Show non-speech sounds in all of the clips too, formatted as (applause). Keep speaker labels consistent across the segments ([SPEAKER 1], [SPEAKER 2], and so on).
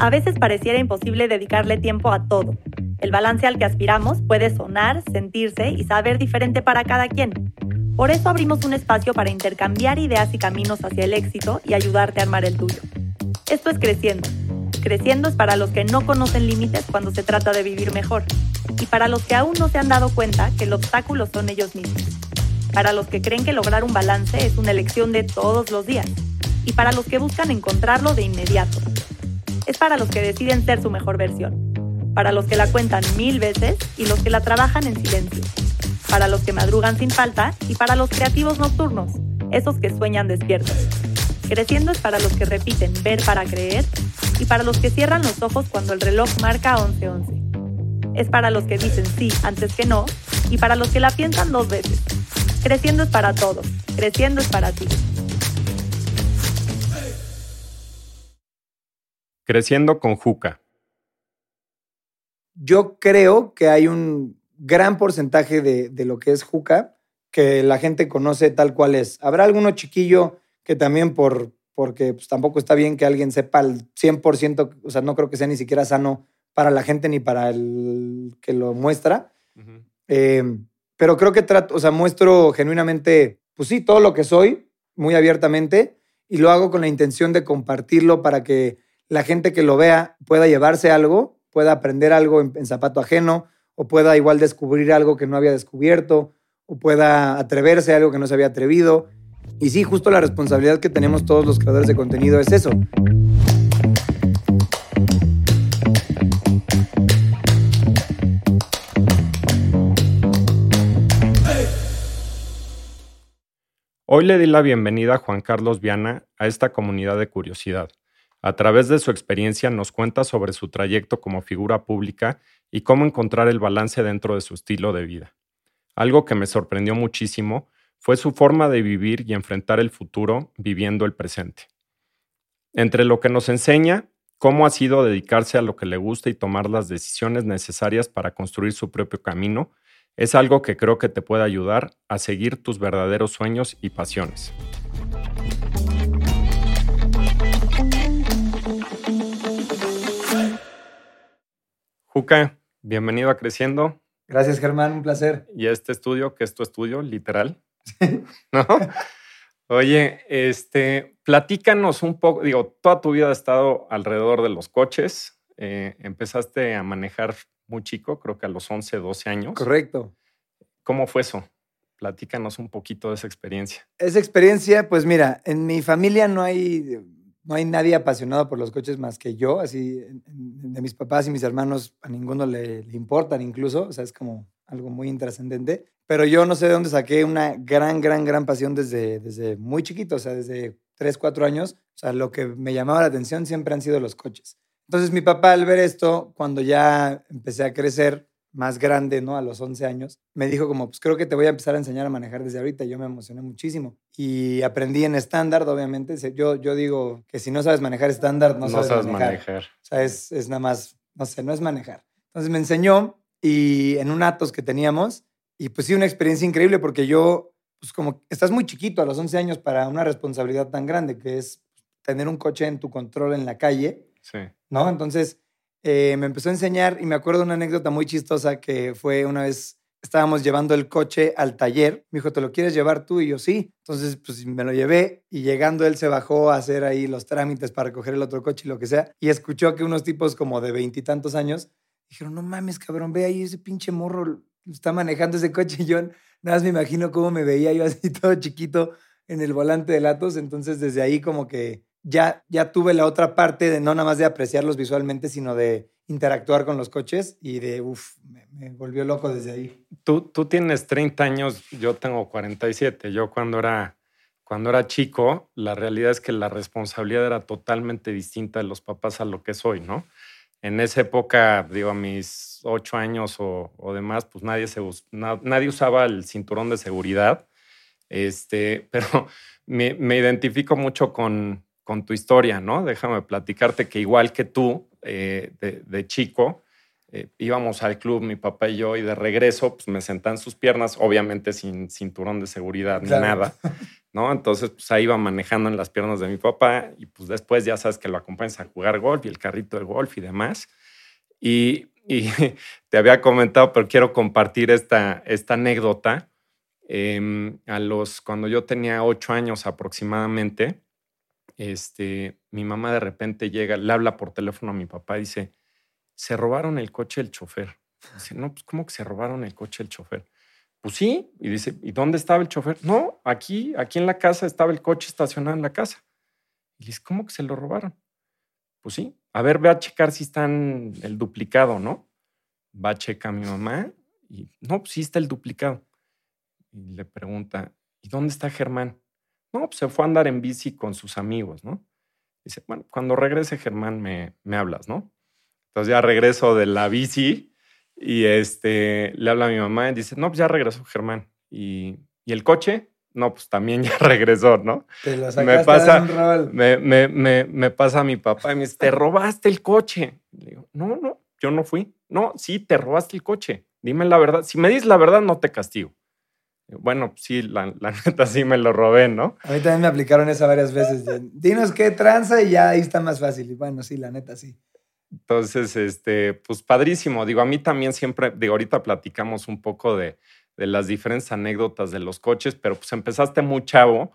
[SPEAKER 1] A veces pareciera imposible dedicarle tiempo a todo. El balance al que aspiramos puede sonar, sentirse y saber diferente para cada quien. Por eso abrimos un espacio para intercambiar ideas y caminos hacia el éxito y ayudarte a armar el tuyo. Esto es Creciendo. Creciendo es para los que no conocen límites cuando se trata de vivir mejor y para los que aún no se han dado cuenta que el obstáculo son ellos mismos. Para los que creen que lograr un balance es una elección de todos los días y para los que buscan encontrarlo de inmediato es para los que deciden ser su mejor versión, para los que la cuentan mil veces y los que la trabajan en silencio, para los que madrugan sin falta y para los creativos nocturnos, esos que sueñan despiertos. Creciendo es para los que repiten ver para creer y para los que cierran los ojos cuando el reloj marca 11:11. Es para los que dicen sí antes que no y para los que la piensan dos veces. Creciendo es para todos, creciendo es para ti.
[SPEAKER 2] Creciendo con Juca.
[SPEAKER 3] Yo creo que hay un gran porcentaje de, lo que es Juca que la gente conoce tal cual es. Habrá alguno chiquillo que también por, porque pues, tampoco está bien que alguien sepa al 100%, o sea, no creo que sea ni siquiera sano para la gente ni para el que lo muestra. Eh, pero creo que trato, o sea, muestro genuinamente, pues sí, todo lo que soy, muy abiertamente, y lo hago con la intención de compartirlo para que la gente que lo vea pueda llevarse algo, pueda aprender algo en, zapato ajeno, o pueda igual descubrir algo que no había descubierto, o pueda atreverse a algo que no se había atrevido. Y sí, justo la responsabilidad que tenemos todos los creadores de contenido es eso.
[SPEAKER 2] Hoy le di la bienvenida a Juan Carlos Viana a esta comunidad de curiosidad. A través de su experiencia nos cuenta sobre su trayecto como figura pública y cómo encontrar el balance dentro de su estilo de vida. Algo que me sorprendió muchísimo fue su forma de vivir y enfrentar el futuro viviendo el presente. Entre lo que nos enseña, cómo ha sido dedicarse a lo que le gusta y tomar las decisiones necesarias para construir su propio camino, es algo que creo que te puede ayudar a seguir tus verdaderos sueños y pasiones. Juca, bienvenido a Creciendo.
[SPEAKER 3] Gracias, Germán, un placer.
[SPEAKER 2] Y a este estudio, que es tu estudio, literal. (laughs) ¿No? Oye, este, platícanos un poco, digo, toda tu vida has estado alrededor de los coches. Eh, empezaste a manejar muy chico, creo que a los 11, 12 años.
[SPEAKER 3] Correcto.
[SPEAKER 2] ¿Cómo fue eso? Platícanos un poquito de esa experiencia.
[SPEAKER 3] Esa experiencia, pues mira, en mi familia no hay no hay nadie apasionado por los coches más que yo, así de mis papás y mis hermanos a ninguno le, importan incluso, o sea, es como algo muy intrascendente, pero yo no sé de dónde saqué una gran, gran, gran pasión desde, desde muy chiquito, o sea, desde 3, 4 años, o sea, lo que me llamaba la atención siempre han sido los coches. Entonces mi papá al ver esto, cuando ya empecé a crecer, más grande, ¿no? A los 11 años, me dijo como, pues creo que te voy a empezar a enseñar a manejar desde ahorita. Yo me emocioné muchísimo. Y aprendí en estándar, obviamente. Yo, yo digo que si no sabes manejar estándar, no, sabes, manejar. O sea, es, es nada más, no sé, no es manejar. Entonces me enseñó y en un Atos que teníamos, y pues sí, una experiencia increíble porque yo, pues como estás muy chiquito a los 11 años para una responsabilidad tan grande que es tener un coche en tu control en la calle. Sí. ¿No? Entonces eh, me empezó a enseñar y me acuerdo una anécdota muy chistosa que fue una vez estábamos llevando el coche al taller. Me dijo, ¿te lo quieres llevar tú? Y yo, sí. Entonces, pues me lo llevé y llegando él se bajó a hacer ahí los trámites para recoger el otro coche y lo que sea. Y escuchó que unos tipos como de veintitantos años dijeron, no mames, cabrón, ve ahí ese pinche morro está manejando ese coche. Y yo nada más me imagino cómo me veía yo así (laughs) todo chiquito en el volante de Latos. Entonces, desde ahí como que ya, ya tuve la otra parte de no nada más de apreciarlos visualmente, sino de interactuar con los coches y de, uff, me, volvió loco desde ahí.
[SPEAKER 2] Tú, tú tienes 30 años, yo tengo 47. Yo cuando era, cuando era chico, la realidad es que la responsabilidad era totalmente distinta de los papás a lo que soy, ¿no? En esa época, digo, a mis ocho años o, o demás, pues nadie, se, nadie usaba el cinturón de seguridad. Este, (laughs) pero me, me identifico mucho con, con tu historia, ¿no? Déjame platicarte que igual que tú, eh, de, chico, eh, íbamos al club, mi papá y yo, y de regreso, pues me sentan sus piernas, obviamente sin cinturón de seguridad ni nada, ¿no? Entonces, pues ahí iba manejando en las piernas de mi papá y pues después ya sabes que lo acompañas a jugar golf y el carrito de golf y demás. Y, (laughs) te había comentado, pero quiero compartir esta, esta anécdota. Em, a los, cuando yo tenía ocho años aproximadamente, este, mi mamá de repente llega, le habla por teléfono a mi papá y dice, se robaron el coche del chofer. Dice, no, pues ¿cómo que se robaron el coche del chofer? Pues sí, y dice, ¿y dónde estaba el chofer? No, aquí, aquí en la casa estaba el coche estacionado en la casa. Y dice, ¿cómo que se lo robaron? Pues sí, a ver, ve a checar si están el duplicado, ¿no? Va a checar a mi mamá y no, pues sí está el duplicado. Y le pregunta, ¿y dónde está Germán? No, pues se fue a andar en bici con sus amigos, ¿no? Dice, bueno, cuando regrese Germán me, me hablas, ¿no? Entonces ya regreso de la bici y este, le habla a mi mamá y dice, no, pues ya regresó Germán. Y, y el coche, no, pues también (laughs) ya regresó, ¿no?
[SPEAKER 3] Te lo me pasa, un
[SPEAKER 2] me, me, me, pasa a mi papá y me dice, te robaste el coche. Le digo, no, no, yo no fui. No, sí, te robaste el coche. Dime la verdad. Si me dices la verdad, no te castigo. Bueno, sí, la, (laughs) neta sí me lo robé, ¿no?
[SPEAKER 3] A mí también me aplicaron esa varias veces. Dinos qué tranza y ya ahí está más fácil. Y bueno, sí, la neta sí.
[SPEAKER 2] Entonces, este, pues padrísimo. Digo, a mí también siempre, digo, ahorita platicamos un poco de, de las diferentes anécdotas de los coches, pero pues empezaste muy chavo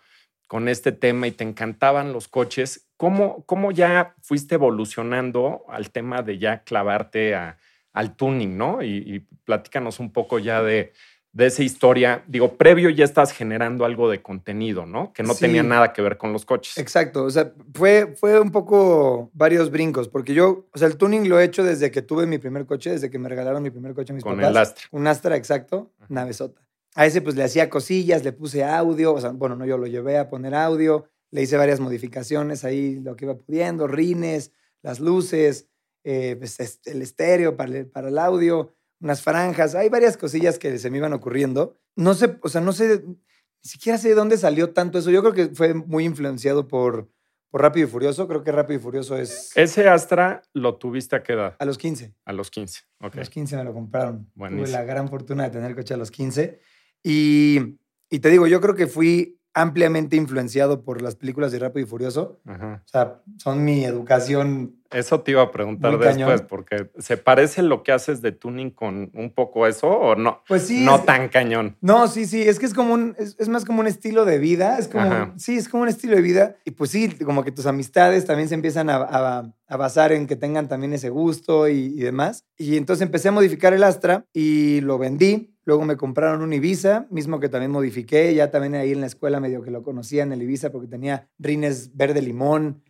[SPEAKER 2] con este tema y te encantaban los coches. ¿Cómo, cómo ya fuiste evolucionando al tema de ya clavarte a, al tuning, no? Y, y platícanos un poco ya de, de esa historia, digo, previo ya estás generando algo de contenido, ¿no? Que no tenía nada que ver con los coches.
[SPEAKER 3] Exacto, o sea, fue, fue un poco varios brincos, porque yo, o sea, el tuning lo he hecho desde que tuve mi primer coche, desde que me regalaron mi primer coche mis
[SPEAKER 2] con
[SPEAKER 3] papás.
[SPEAKER 2] Con el Astra.
[SPEAKER 3] Un Astra, exacto, navezota. A ese pues le hacía cosillas, le puse audio, o sea, bueno, no, yo lo llevé a poner audio, le hice varias modificaciones ahí, lo que iba pudiendo, rines, las luces, eh, pues, el estéreo para para el audio unas franjas, hay varias cosillas que se me iban ocurriendo. No sé, o sea, no sé, ni siquiera sé de dónde salió tanto eso. Yo creo que fue muy influenciado por, por Rápido y Furioso. Creo que Rápido y Furioso es...
[SPEAKER 2] ¿Ese Astra lo tuviste a qué edad?
[SPEAKER 3] A los 15.
[SPEAKER 2] A los 15, ok.
[SPEAKER 3] A los 15 me lo compraron. Tuve la gran fortuna de tener coche a los 15. Y, y te digo, yo creo que fui ampliamente influenciado por las películas de Rápido y Furioso. O sea, son mi educación.
[SPEAKER 2] Eso te iba a preguntar después, porque ¿se parece lo que haces de tuning con un poco eso o no?
[SPEAKER 3] Pues sí.
[SPEAKER 2] No tan cañón.
[SPEAKER 3] No, sí, sí. Es que es como un, es, más como un estilo de vida. Es como, sí, es como un estilo de vida. Y pues sí, como que tus amistades también se empiezan a, a, basar en que tengan también ese gusto y, y demás. Y entonces empecé a modificar el Astra y lo vendí Luego me compraron un Ibiza, mismo que también modifiqué. Ya también ahí en la escuela medio que lo conocía en el Ibiza porque tenía rines verde limón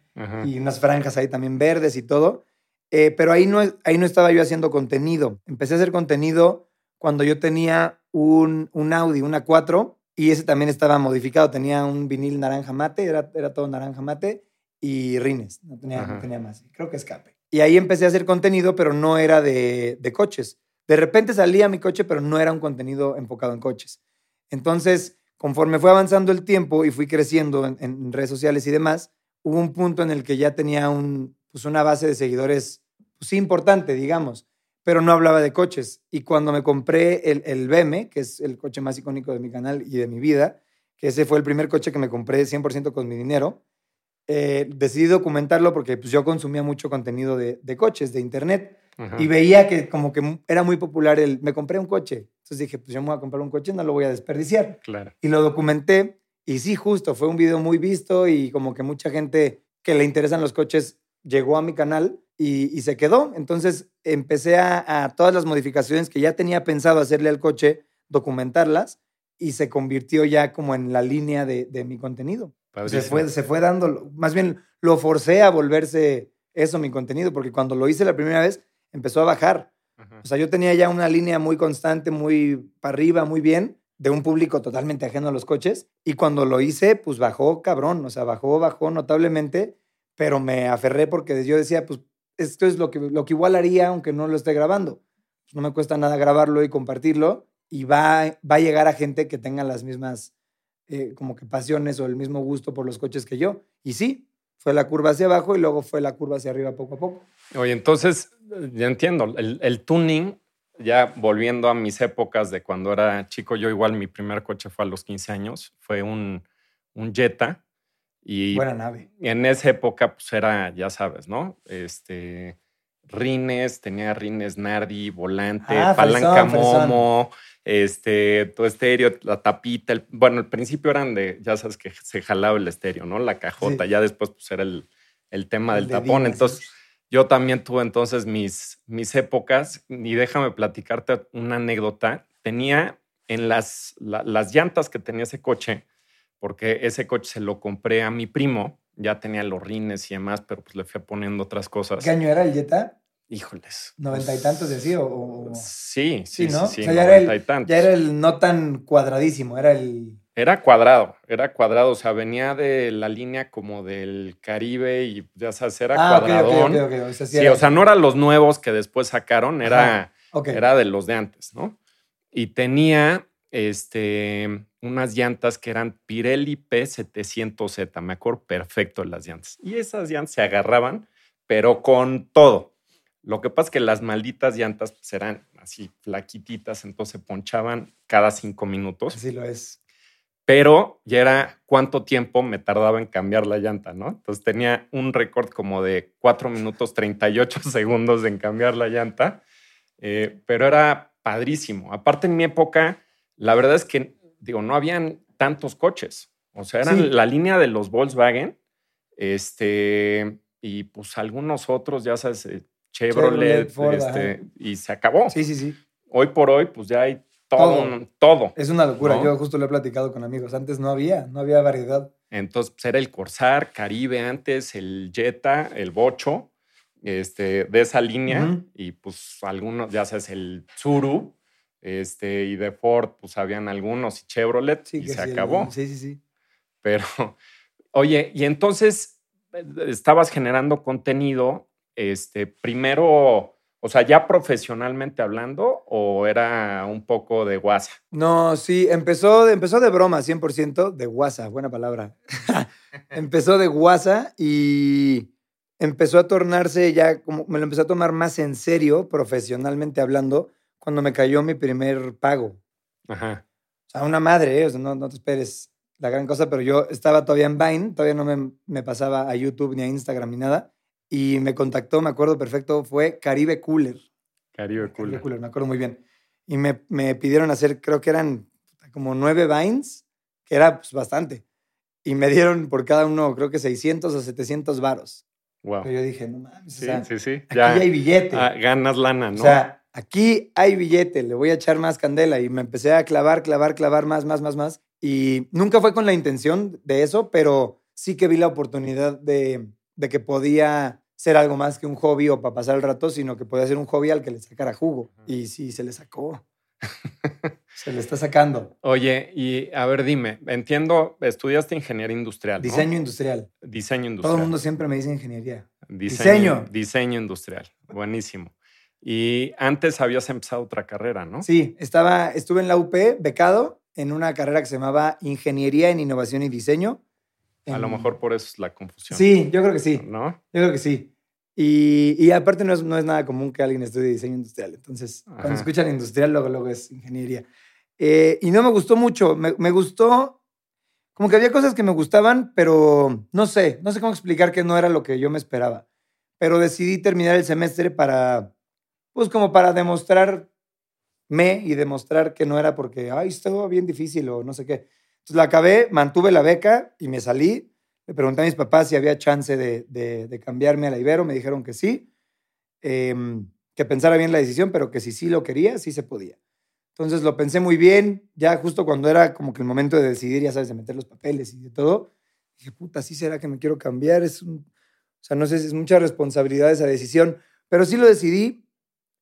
[SPEAKER 3] y unas franjas ahí también verdes y todo. Eh, pero ahí no, ahí no estaba yo haciendo contenido. Empecé a hacer contenido cuando yo tenía un, un Audi, una 4, y ese también estaba modificado. Tenía un vinil naranja mate, era, era todo naranja mate, y rines. No tenía, no tenía más. Creo que escape. Y ahí empecé a hacer contenido, pero no era de, de coches. De repente salía mi coche, pero no era un contenido enfocado en coches. Entonces, conforme fue avanzando el tiempo y fui creciendo en, redes sociales y demás, hubo un punto en el que ya tenía un, pues una base de seguidores pues, importante, digamos, pero no hablaba de coches. Y cuando me compré el, el BM, que es el coche más icónico de mi canal y de mi vida, que ese fue el primer coche que me compré 100% con mi dinero, eh, decidí documentarlo porque pues, yo consumía mucho contenido de, de coches, de internet. Y veía que como que era muy popular el, me compré un coche. Entonces dije, pues yo me voy a comprar un coche, no lo voy a desperdiciar.
[SPEAKER 2] Claro.
[SPEAKER 3] Y lo documenté y sí, justo, fue un video muy visto y como que mucha gente que le interesan los coches llegó a mi canal y, se quedó. Entonces empecé a, todas las modificaciones que ya tenía pensado hacerle al coche, documentarlas y se convirtió ya como en la línea de, de mi contenido. Se fue, se fue dando, más bien lo forcé a volverse eso mi contenido, porque cuando lo hice la primera vez, empezó a bajar. O sea, yo tenía ya una línea muy constante, muy para arriba, muy bien, de un público totalmente ajeno a los coches. Y cuando lo hice, pues bajó cabrón, o sea, bajó, bajó notablemente, pero me aferré porque yo decía, pues esto es lo que, lo que igual haría aunque no lo esté grabando. No me cuesta nada grabarlo y compartirlo y va, va a llegar a gente que tenga las mismas eh, como que pasiones o el mismo gusto por los coches que yo. Y sí, fue la curva hacia abajo y luego fue la curva hacia arriba poco a poco.
[SPEAKER 2] Oye, entonces, ya entiendo, el, tuning, ya volviendo a mis épocas de cuando era chico, yo igual mi primer coche fue a los 15 años, fue un, un Jetta. Y
[SPEAKER 3] Buena nave.
[SPEAKER 2] en esa época, pues era, ya sabes, ¿no? Este, rines, tenía rines Nardi, volante,
[SPEAKER 3] Ah,
[SPEAKER 2] palanca
[SPEAKER 3] fresón.
[SPEAKER 2] Momo, este, tu estéreo, la tapita. el- bueno, al principio eran de, ya sabes que se jalaba el estéreo, ¿no? La cajota,
[SPEAKER 3] Sí.
[SPEAKER 2] ya después pues era el, el tema
[SPEAKER 3] El
[SPEAKER 2] del tapón.
[SPEAKER 3] así.
[SPEAKER 2] Entonces, yo también tuve entonces mis, mis épocas y déjame platicarte una anécdota. Tenía en las, la- las llantas que tenía ese coche, porque ese coche se lo compré a mi primo, ya tenía los rines y demás, pero pues le fui poniendo otras cosas.
[SPEAKER 3] ¿Qué año era el Jetta?
[SPEAKER 2] Híjoles.
[SPEAKER 3] ¿Noventa y tantos de así? O,
[SPEAKER 2] Sí,
[SPEAKER 3] Sí,
[SPEAKER 2] sí,
[SPEAKER 3] ¿no?
[SPEAKER 2] sí, sí,
[SPEAKER 3] o sea, ya era, el, ya era el no tan cuadradísimo, era el...
[SPEAKER 2] Era cuadrado, era cuadrado, o sea, venía de la línea como del Caribe y ya sabes, era
[SPEAKER 3] ah,
[SPEAKER 2] cuadradón.
[SPEAKER 3] O sea, sí
[SPEAKER 2] Sí,
[SPEAKER 3] era-
[SPEAKER 2] o sea, no eran los nuevos que después sacaron, era, era de los de antes, ¿no? Y tenía este, unas llantas que eran Pirelli P700Z, me acuerdo perfecto de las llantas. Y esas llantas se agarraban, pero con todo. Lo que pasa es que las malditas llantas pues, eran así flaquititas, entonces ponchaban cada cinco minutos
[SPEAKER 3] Así lo es.
[SPEAKER 2] Pero ya era cuánto tiempo me tardaba en cambiar la llanta, ¿no? Entonces tenía un récord como de 4 minutos 38 (laughs) segundos en cambiar la llanta, eh, pero era padrísimo. Aparte en mi época, la verdad es que, digo, no habían tantos coches, o sea, eran
[SPEAKER 3] Sí.
[SPEAKER 2] la línea de los Volkswagen, este, y pues algunos otros, ya sabes, eh, Chevrolet,
[SPEAKER 3] Chevrolet, Ford,
[SPEAKER 2] este, y se acabó.
[SPEAKER 3] Sí, sí, sí.
[SPEAKER 2] Hoy por hoy, pues ya hay todo,
[SPEAKER 3] Todo.
[SPEAKER 2] todo.
[SPEAKER 3] Es una locura.
[SPEAKER 2] ¿No?
[SPEAKER 3] Yo justo lo he platicado con amigos. Antes no había, no había variedad.
[SPEAKER 2] Entonces, pues era el Corsair, Caribe antes, el Jetta, el Bocho, este, de esa línea. Y pues algunos, ya sabes, el Tsuru, este, y de Ford, pues habían algunos, y Chevrolet,
[SPEAKER 3] Sí,
[SPEAKER 2] y se
[SPEAKER 3] sí, el-
[SPEAKER 2] acabó.
[SPEAKER 3] Sí, sí, sí.
[SPEAKER 2] Pero, oye, y entonces eh, estabas generando contenido, este, primero, o sea, ya profesionalmente hablando, o era un poco de WhatsApp.
[SPEAKER 3] No, sí, empezó, de- empezó de broma, 100%, de guasa, buena palabra. (laughs) empezó de guasa y empezó a tornarse ya, como me lo empecé a tomar más en serio, profesionalmente hablando, cuando me cayó mi primer pago.
[SPEAKER 2] Ajá.
[SPEAKER 3] O sea, una madre, ¿eh? o sea, no, no te esperes la gran cosa, pero yo estaba todavía en Vine, todavía no me, me pasaba a YouTube ni a Instagram ni nada, y me contactó, me acuerdo perfecto, fue Caribe Cooler.
[SPEAKER 2] Caribe
[SPEAKER 3] Caribe
[SPEAKER 2] Cooler.
[SPEAKER 3] Cooler, me acuerdo muy bien. Y me, me pidieron hacer, creo que eran como nueve Vines, que era pues, bastante. Y me dieron por cada uno, creo que 600 o 700 varos.
[SPEAKER 2] Wow.
[SPEAKER 3] Pero yo dije, no mames,
[SPEAKER 2] Sí,
[SPEAKER 3] o sea,
[SPEAKER 2] sí, sí.
[SPEAKER 3] aquí hay billete.
[SPEAKER 2] ah, ganas lana, ¿no?
[SPEAKER 3] O sea, aquí hay billete, le voy a echar más candela. Y me empecé a clavar, clavar, clavar más, más, más, más. Y nunca fue con la intención de eso, pero sí que vi la oportunidad de, de que podía ser algo más que un hobby o para pasar el rato, sino que podía ser un hobby al que le sacara jugo. Y sí, se le sacó. (laughs) se le está sacando.
[SPEAKER 2] Oye, y a ver, dime, entiendo, estudiaste ingeniería industrial. ¿no?
[SPEAKER 3] Diseño industrial.
[SPEAKER 2] Diseño
[SPEAKER 3] Todo
[SPEAKER 2] industrial.
[SPEAKER 3] el mundo siempre me dice ingeniería.
[SPEAKER 2] Diseño. Diseño industrial. Buenísimo. Y antes habías empezado otra carrera, ¿no?
[SPEAKER 3] Sí, estaba, estuve en la UP, becado, en una carrera que se llamaba Ingeniería en Innovación y Diseño.
[SPEAKER 2] A lo mejor por eso es la confusión.
[SPEAKER 3] Sí, yo creo que sí.
[SPEAKER 2] ¿No?
[SPEAKER 3] Yo creo que sí. Y, y aparte no es, no es nada común que alguien estudie diseño industrial. Entonces,
[SPEAKER 2] Ajá.
[SPEAKER 3] cuando escuchan industrial, luego, luego es ingeniería. Eh, y no me gustó mucho. Me, me gustó, como que había cosas que me gustaban, pero no sé, no sé cómo explicar que no era lo que yo me esperaba. Pero decidí terminar el semestre para, pues como para demostrarme y demostrar que no era porque, ay, estuvo bien difícil o no sé qué. Entonces la acabé, mantuve la beca y me salí. Le pregunté a mis papás si había chance de, de- cambiarme a la Ibero. Me dijeron que sí, em, que pensara bien la decisión, pero que si sí lo quería, sí se podía. Entonces lo pensé muy bien. Ya justo cuando era como que el momento de decidir, ya sabes, de meter los papeles y de todo, dije, puta, sí será que me quiero cambiar. Es un, o sea, no sé si es mucha responsabilidad esa decisión, pero sí lo decidí.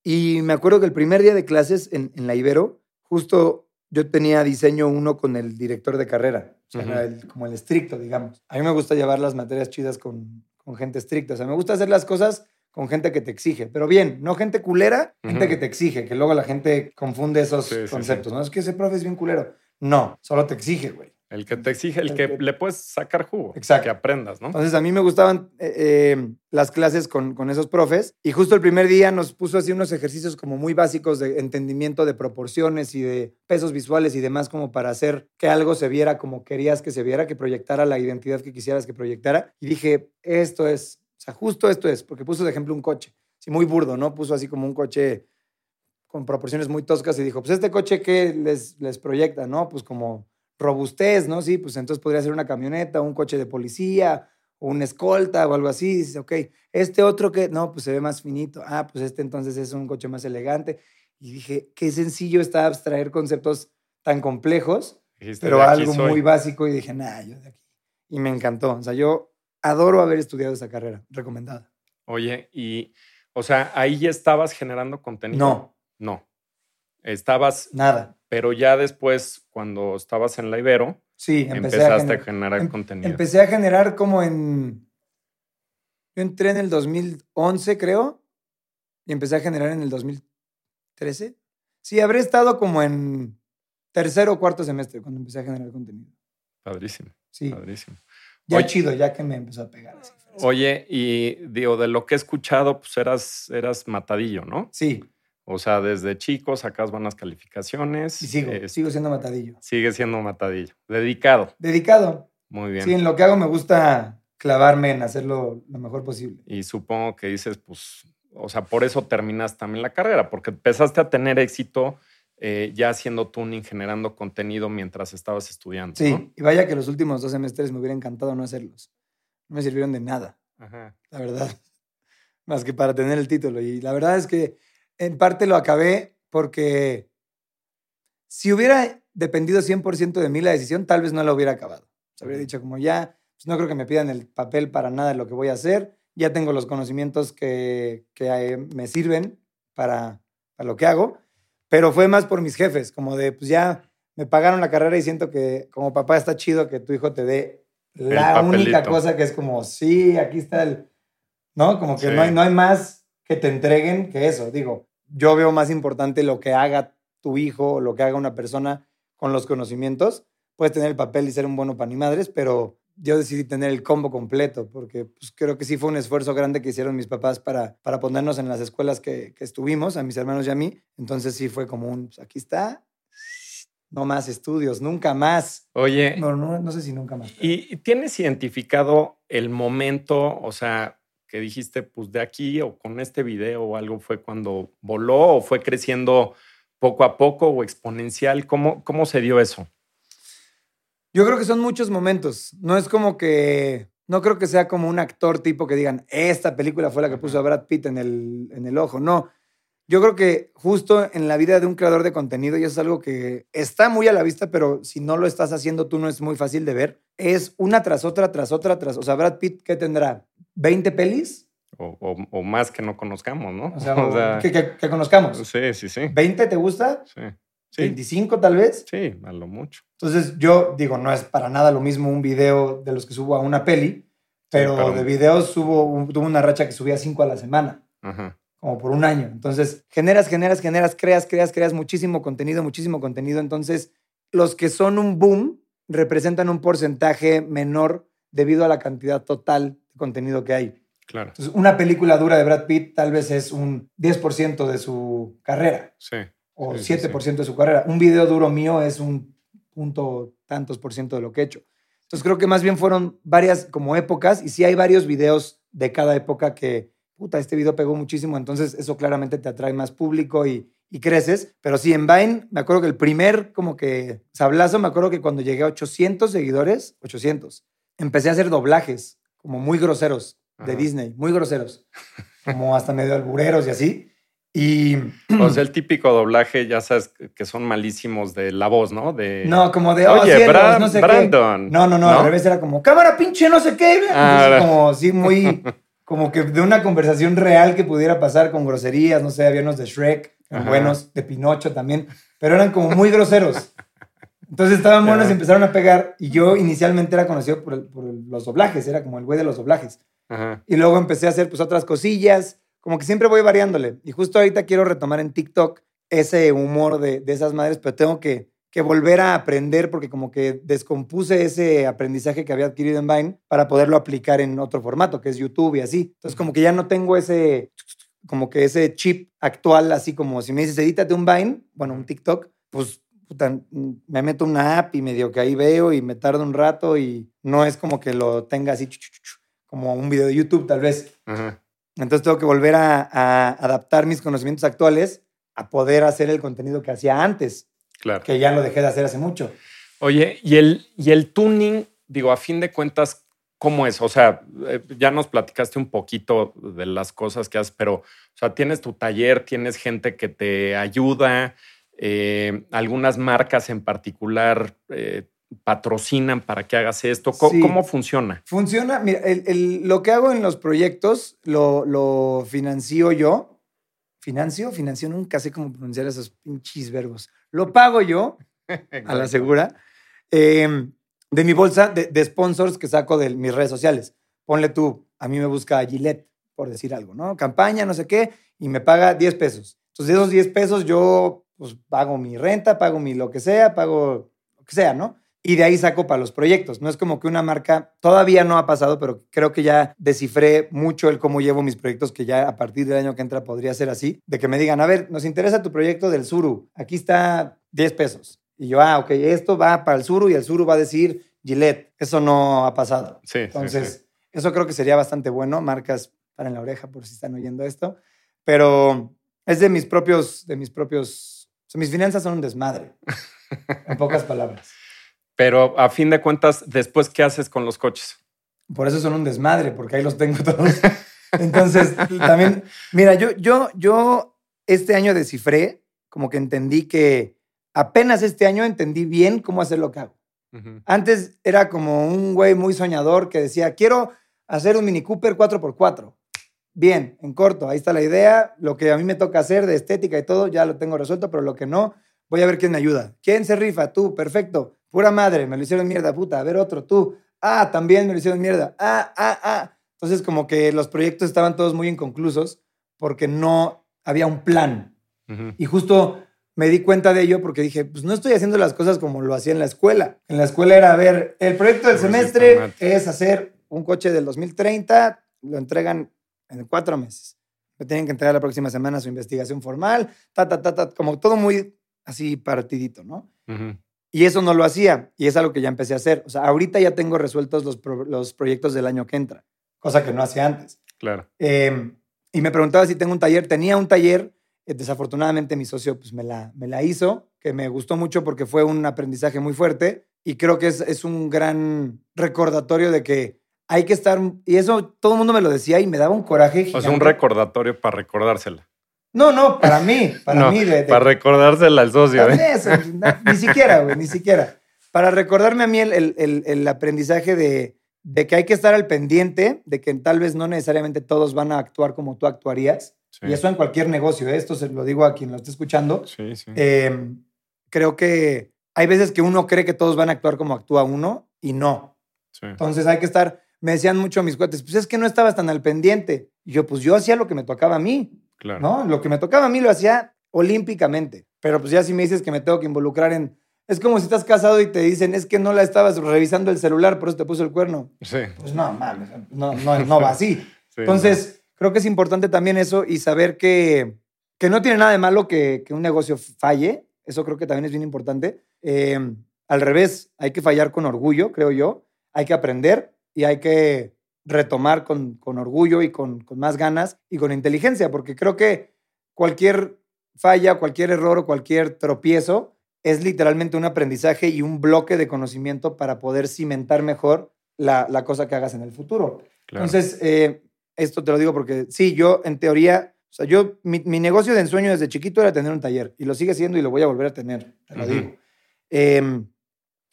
[SPEAKER 3] Y me acuerdo que el primer día de clases en, en la Ibero, justo yo tenía diseño uno con el director de carrera, o sea,
[SPEAKER 2] Ujú.
[SPEAKER 3] era el- como el estricto, digamos. A mí me gusta llevar las materias chidas con, con gente estricta, o sea, me gusta hacer las cosas con gente que te exige, pero bien, no gente culera, gente que te exige, que luego la gente confunde esos
[SPEAKER 2] Sí, sí, sí.
[SPEAKER 3] conceptos, ¿no? Es que ese profe es bien culero. No, solo te exige, güey.
[SPEAKER 2] El que te exige, el,
[SPEAKER 3] El
[SPEAKER 2] que,
[SPEAKER 3] que-
[SPEAKER 2] le puedes sacar jugo.
[SPEAKER 3] Exacto.
[SPEAKER 2] Que aprendas, ¿no?
[SPEAKER 3] Entonces a mí me gustaban eh, eh, las clases con, con esos profes y justo el primer día nos puso así unos ejercicios como muy básicos de entendimiento de proporciones y de pesos visuales y demás como para hacer que algo se viera como querías que se viera, que proyectara la identidad que quisieras que proyectara. Y dije, esto es, o sea, justo esto es, porque puso de ejemplo un coche, sí, muy burdo, ¿no? Puso así como un coche con proporciones muy toscas y dijo, pues este coche, ¿qué les, les proyecta, no? Pues como robustez, ¿no? Sí, pues entonces podría ser una camioneta, un coche de policía, o una escolta o algo así. Dices, ok, este otro que, no, pues se ve más finito. Ah, pues este entonces es un coche más elegante. Y dije, qué sencillo está abstraer conceptos tan complejos,
[SPEAKER 2] Dijiste,
[SPEAKER 3] pero
[SPEAKER 2] "De aquí
[SPEAKER 3] algo
[SPEAKER 2] soy".
[SPEAKER 3] muy básico. Y dije, nah, yo de aquí. Y me encantó. O sea, yo adoro haber estudiado esa carrera, recomendada.
[SPEAKER 2] Oye, y, o sea, ahí ya estabas generando contenido.
[SPEAKER 3] No,
[SPEAKER 2] No. Estabas,
[SPEAKER 3] nada.
[SPEAKER 2] Pero ya después, cuando estabas en la Ibero,
[SPEAKER 3] Sí, a,
[SPEAKER 2] empezaste a,
[SPEAKER 3] gener-
[SPEAKER 2] generar
[SPEAKER 3] em-
[SPEAKER 2] contenido.
[SPEAKER 3] Empecé a generar como en... Yo entré en el 2011, creo, y empecé a generar en el 2013. Sí, habré estado como en tercero o cuarto semestre cuando empecé a generar contenido.
[SPEAKER 2] Padrísimo,
[SPEAKER 3] Sí,
[SPEAKER 2] padrísimo.
[SPEAKER 3] ya
[SPEAKER 2] Oye-
[SPEAKER 3] chido, ya que me empezó a pegar. así.
[SPEAKER 2] Oye, y digo, de lo que he escuchado, pues eras, eras matadillo, ¿no?
[SPEAKER 3] Sí,
[SPEAKER 2] O sea, desde chico sacas buenas calificaciones.
[SPEAKER 3] y sigo,
[SPEAKER 2] este,
[SPEAKER 3] sigo siendo matadillo.
[SPEAKER 2] Sigue siendo matadillo. Dedicado.
[SPEAKER 3] Dedicado.
[SPEAKER 2] Muy bien.
[SPEAKER 3] Sí, en lo que hago me gusta clavarme en hacerlo lo mejor posible.
[SPEAKER 2] Y supongo que dices, pues, o sea, por eso terminas también la carrera, porque empezaste a tener éxito eh, ya haciendo tuning, generando contenido mientras estabas estudiando.
[SPEAKER 3] Sí,
[SPEAKER 2] ¿no?
[SPEAKER 3] y vaya que los últimos dos semestres me hubiera encantado no hacerlos. No me sirvieron de nada.
[SPEAKER 2] Ajá.
[SPEAKER 3] la verdad, (laughs) más que para tener el título. Y la verdad es que en parte lo acabé porque si hubiera dependido 100% de mí la decisión, tal vez no la hubiera acabado. Se habría dicho como ya, pues no creo que me pidan el papel para nada de lo que voy a hacer, ya tengo los conocimientos que, que me sirven para, para lo que hago, pero fue más por mis jefes, como de, pues ya me pagaron la carrera y siento que como papá está chido que tu hijo te dé la única cosa que es como, sí, aquí está el, ¿no? Como que
[SPEAKER 2] Sí.
[SPEAKER 3] no, hay, no hay más que te entreguen que eso. Digo, yo veo más importante lo que haga tu hijo o lo que haga una persona con los conocimientos. Puedes tener el papel y ser un bueno para ni madres, pero yo decidí tener el combo completo porque pues, creo que sí fue un esfuerzo grande que hicieron mis papás para, para ponernos en las escuelas que, que estuvimos, a mis hermanos y a mí. Entonces sí fue como un, pues, aquí está, no más estudios, nunca más.
[SPEAKER 2] Oye,
[SPEAKER 3] No, no, no sé si nunca más. pero-
[SPEAKER 2] ¿y y tienes identificado el momento, o sea, que dijiste, pues de aquí o con este video o algo fue cuando voló o fue creciendo poco a poco o exponencial? ¿Cómo, cómo se dio eso?
[SPEAKER 3] Yo creo que son muchos momentos. No es como que. No creo que sea como un actor tipo que digan, esta película fue la que puso a Brad Pitt en el, en el ojo. No. Yo creo que justo en la vida de un creador de contenido, y eso es algo que está muy a la vista, pero si no lo estás haciendo tú no es muy fácil de ver, es una tras otra, tras otra, tras. O sea, Brad Pitt, ¿qué tendrá? ¿20 pelis?
[SPEAKER 2] O, o- o más que no conozcamos, ¿no?
[SPEAKER 3] O sea, (laughs) o- que, que- que conozcamos.
[SPEAKER 2] sí, sí, sí.
[SPEAKER 3] ¿20 te gusta?
[SPEAKER 2] Sí, sí,
[SPEAKER 3] ¿25 tal vez?
[SPEAKER 2] sí, a lo mucho.
[SPEAKER 3] Entonces, yo digo, no es para nada lo mismo un video de los que subo a una peli, pero,
[SPEAKER 2] pero-
[SPEAKER 3] de videos subo, un- tuve una racha que subía cinco a la semana,
[SPEAKER 2] Ajá.
[SPEAKER 3] como por un año. Entonces, generas, generas, generas, creas, creas, creas muchísimo contenido, muchísimo contenido. Entonces, los que son un boom representan un porcentaje menor debido a la cantidad total de contenido que hay.
[SPEAKER 2] Claro,
[SPEAKER 3] Entonces, una película dura de Brad Pitt tal vez es un 10% de su carrera
[SPEAKER 2] sí.
[SPEAKER 3] o
[SPEAKER 2] Sí, sí,
[SPEAKER 3] 7% de su carrera. Un video duro mío es un punto tantos por ciento de lo que he hecho. Entonces creo que más bien fueron varias como épocas y sí hay varios videos de cada época que, puta, este video pegó muchísimo, entonces eso claramente te atrae más público y, y creces. Pero sí, en Vine, me acuerdo que el primer como que sablazo, me acuerdo que cuando llegué a 800 seguidores, 800, empecé a hacer doblajes como muy groseros de
[SPEAKER 2] Ajá.
[SPEAKER 3] Disney, muy groseros, como hasta medio albureros y así. Y
[SPEAKER 2] O sea, (clears throat) el típico doblaje, ya sabes, que son malísimos de la voz, ¿no? De,
[SPEAKER 3] No, como de, oh,
[SPEAKER 2] Oye,
[SPEAKER 3] cielos,
[SPEAKER 2] Bra-
[SPEAKER 3] no sé
[SPEAKER 2] Brandon.
[SPEAKER 3] qué. No, no, no, al revés era como, cámara pinche, no sé qué.
[SPEAKER 2] Ah,
[SPEAKER 3] como, sí, muy, (laughs) como que de una conversación real que pudiera pasar con groserías, no sé, había unos de Shrek, buenos, de Pinocho también, pero eran como muy groseros. Entonces estaban buenos y empezaron a pegar y yo inicialmente era conocido por, el- por los doblajes, era como el güey de los doblajes.
[SPEAKER 2] Ajá.
[SPEAKER 3] Y luego empecé a hacer pues otras cosillas, como que siempre voy variándole. Y justo ahorita quiero retomar en TikTok ese humor de, de esas madres, pero tengo que, que volver a aprender porque como que descompuse ese aprendizaje que había adquirido en Vine para poderlo aplicar en otro formato, que es YouTube y así. Entonces como que ya no tengo ese, como que ese chip actual, así como si me dices, edítate un Vine, bueno, un TikTok, pues puta, me meto una app y medio que ahí veo y me tardo un rato y no es como que lo tenga así como un video de YouTube tal vez. Entonces tengo que volver a, a adaptar mis conocimientos actuales a poder hacer el contenido que hacía antes.
[SPEAKER 2] Claro.
[SPEAKER 3] Que ya lo dejé de hacer hace mucho.
[SPEAKER 2] Oye, y el, y el tuning, digo, a fin de cuentas, ¿cómo es? O sea, eh, ya nos platicaste un poquito de las cosas que haces, pero, o sea, tienes tu taller, tienes gente que te ayuda, eh, algunas marcas en particular eh, patrocinan para que hagas esto. ¿Cómo, funciona?
[SPEAKER 3] Funciona, mira, lo que hago en los proyectos lo, lo financio yo. ¿Financio? Financio, nunca sé cómo pronunciar esos pinches verbos. Lo pago yo, (laughs) a la segura, em, de mi bolsa de, sponsors que saco de mis redes sociales. Ponle tú, a mí me busca Gillette, por decir algo, ¿no? Campaña, no sé qué, y me paga 10 pesos. Entonces, de esos 10 pesos yo pues pago mi renta, pago mi lo que sea, pago lo que sea, ¿no? y de ahí saco para los proyectos. No es como que una marca todavía no ha pasado, pero creo que ya descifré mucho el cómo llevo mis proyectos, que ya a partir del año que entra podría ser así, de que me digan, a ver, nos interesa tu proyecto del Suru, aquí está 10 pesos. Y yo, ah, ok, esto va para el Suru y el Suru va a decir Gillette. Eso no ha pasado.
[SPEAKER 2] Sí,
[SPEAKER 3] Entonces, eso creo que sería bastante bueno. Marcas para en la oreja por si están oyendo esto. Pero es de mis propios, de mis propios, mis finanzas son un desmadre, en pocas palabras. (laughs)
[SPEAKER 2] Pero a fin de cuentas, después, ¿qué haces con los coches?
[SPEAKER 3] Por eso son un desmadre, porque ahí los tengo todos. Entonces, también, mira, yo, yo, yo este año descifré, como que entendí que apenas este año entendí bien cómo hacer lo que hago. Antes era como un güey muy soñador que decía, quiero hacer un Mini Cooper 4x4. Bien, en corto, ahí está la idea. Lo que a mí me toca hacer de estética y todo, ya lo tengo resuelto, pero lo que no, voy a ver quién me ayuda. ¿Quién se rifa? Tú, perfecto. Pura madre, me lo hicieron mierda, puta. A ver otro, tú. Ah, también me lo hicieron mierda. Ah, ah, ah. Entonces, como que los proyectos estaban todos muy inconclusos porque no había un plan. Y justo me di cuenta de ello porque dije, pues no estoy haciendo las cosas como lo hacía en la escuela. En la escuela era, a ver, el proyecto del semestre es hacer un coche del 2030, lo entregan en cuatro meses. Me tienen que entregar la próxima semana su investigación formal, ta, ta, ta, ta, como todo muy así partidito, ¿no? Y eso no lo hacía, y es algo que ya empecé a hacer. O sea, ahorita ya tengo resueltos los, los proyectos del año que entra, cosa que no hacía antes.
[SPEAKER 2] Claro.
[SPEAKER 3] Em, y me preguntaba si tengo un taller. Tenía un taller, eh, desafortunadamente mi socio pues me la, me la hizo, que me gustó mucho porque fue un aprendizaje muy fuerte y creo que es, es un gran recordatorio de que hay que estar, y eso todo el mundo me lo decía y me daba un coraje.
[SPEAKER 2] O sea, un recordatorio para recordársela.
[SPEAKER 3] No, no, para mí, para mí.
[SPEAKER 2] para recordársela al socio.
[SPEAKER 3] ¿eh? ni siquiera, güey, ni siquiera. Para recordarme a mí el, aprendizaje de, que hay que estar al pendiente, de que tal vez no necesariamente todos van a actuar como tú actuarías. Y eso en cualquier negocio, ¿eh? esto se lo digo a quien lo esté escuchando.
[SPEAKER 2] Sí, sí.
[SPEAKER 3] Em, creo que hay veces que uno cree que todos van a actuar como actúa uno y no. Entonces hay que estar, me decían mucho mis cuates, pues es que no estabas tan al pendiente. Y yo, pues yo hacía lo que me tocaba a mí. ¿no? Lo que me tocaba a mí lo hacía olímpicamente. Pero pues ya si me dices que me tengo que involucrar en... Es como si estás casado y te dicen, es que no la estabas revisando el celular, por eso te puso el cuerno.
[SPEAKER 2] Sí.
[SPEAKER 3] Pues no, mames, no, no, va así. (laughs) (laughs) Entonces, creo que es importante también eso y saber que, que no tiene nada de malo que, que un negocio falle. Eso creo que también es bien importante. Eh, al revés, hay que fallar con orgullo, creo yo. Hay que aprender y hay que retomar con, con orgullo y con, con, más ganas y con inteligencia, porque creo que cualquier falla, cualquier error o cualquier tropiezo es literalmente un aprendizaje y un bloque de conocimiento para poder cimentar mejor la, la cosa que hagas en el futuro. Entonces, eh, esto te lo digo porque sí, yo en teoría, o sea, yo, mi, mi, negocio de ensueño desde chiquito era tener un taller y lo sigue siendo y lo voy a volver a tener, te lo digo. Em,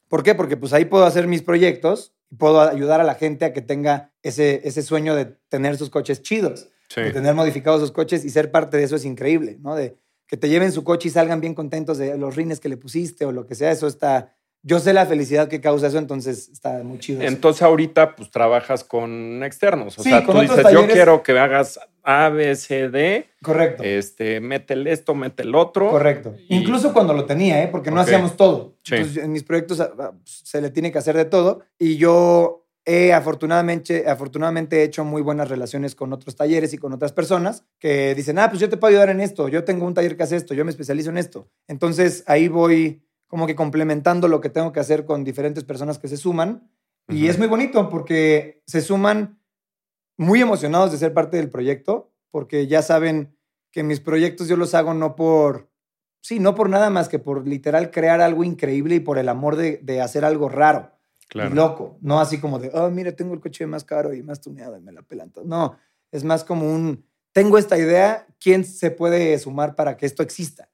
[SPEAKER 3] ¿Por qué? Porque pues ahí puedo hacer mis proyectos y puedo ayudar a la gente a que tenga ese, ese sueño de tener sus coches chidos, de tener modificados sus coches y ser parte de eso es increíble, ¿no? De que te lleven su coche y salgan bien contentos de los rines que le pusiste o lo que sea, eso está... Yo sé la felicidad que causa eso, entonces está muy chido.
[SPEAKER 2] Entonces ahorita pues trabajas con externos, o sea, tú dices, yo quiero que hagas A, B, C, D.
[SPEAKER 3] Correcto.
[SPEAKER 2] Este, métele esto, métele otro.
[SPEAKER 3] Correcto.
[SPEAKER 2] Y-
[SPEAKER 3] Incluso cuando lo tenía, ¿eh? porque no hacíamos todo.
[SPEAKER 2] Sí.
[SPEAKER 3] Entonces, en mis proyectos ah, ah, se le tiene que hacer de todo. Y yo he afortunadamente, afortunadamente he hecho muy buenas relaciones con otros talleres y con otras personas que dicen, ah, pues yo te puedo ayudar en esto, yo tengo un taller que hace esto, yo me especializo en esto. Entonces ahí voy como que complementando lo que tengo que hacer con diferentes personas que se suman. Y es muy bonito porque se suman muy emocionados de ser parte del proyecto, porque ya saben que mis proyectos yo los hago no por, sí, no por nada más que por literal crear algo increíble y por el amor de, de hacer algo raro
[SPEAKER 2] Claro.
[SPEAKER 3] y loco. No así como de, oh, mira, tengo el coche más caro y más tuneado y me la pelan. todo". No, es más como un, tengo esta idea, ¿quién se puede sumar para que esto exista?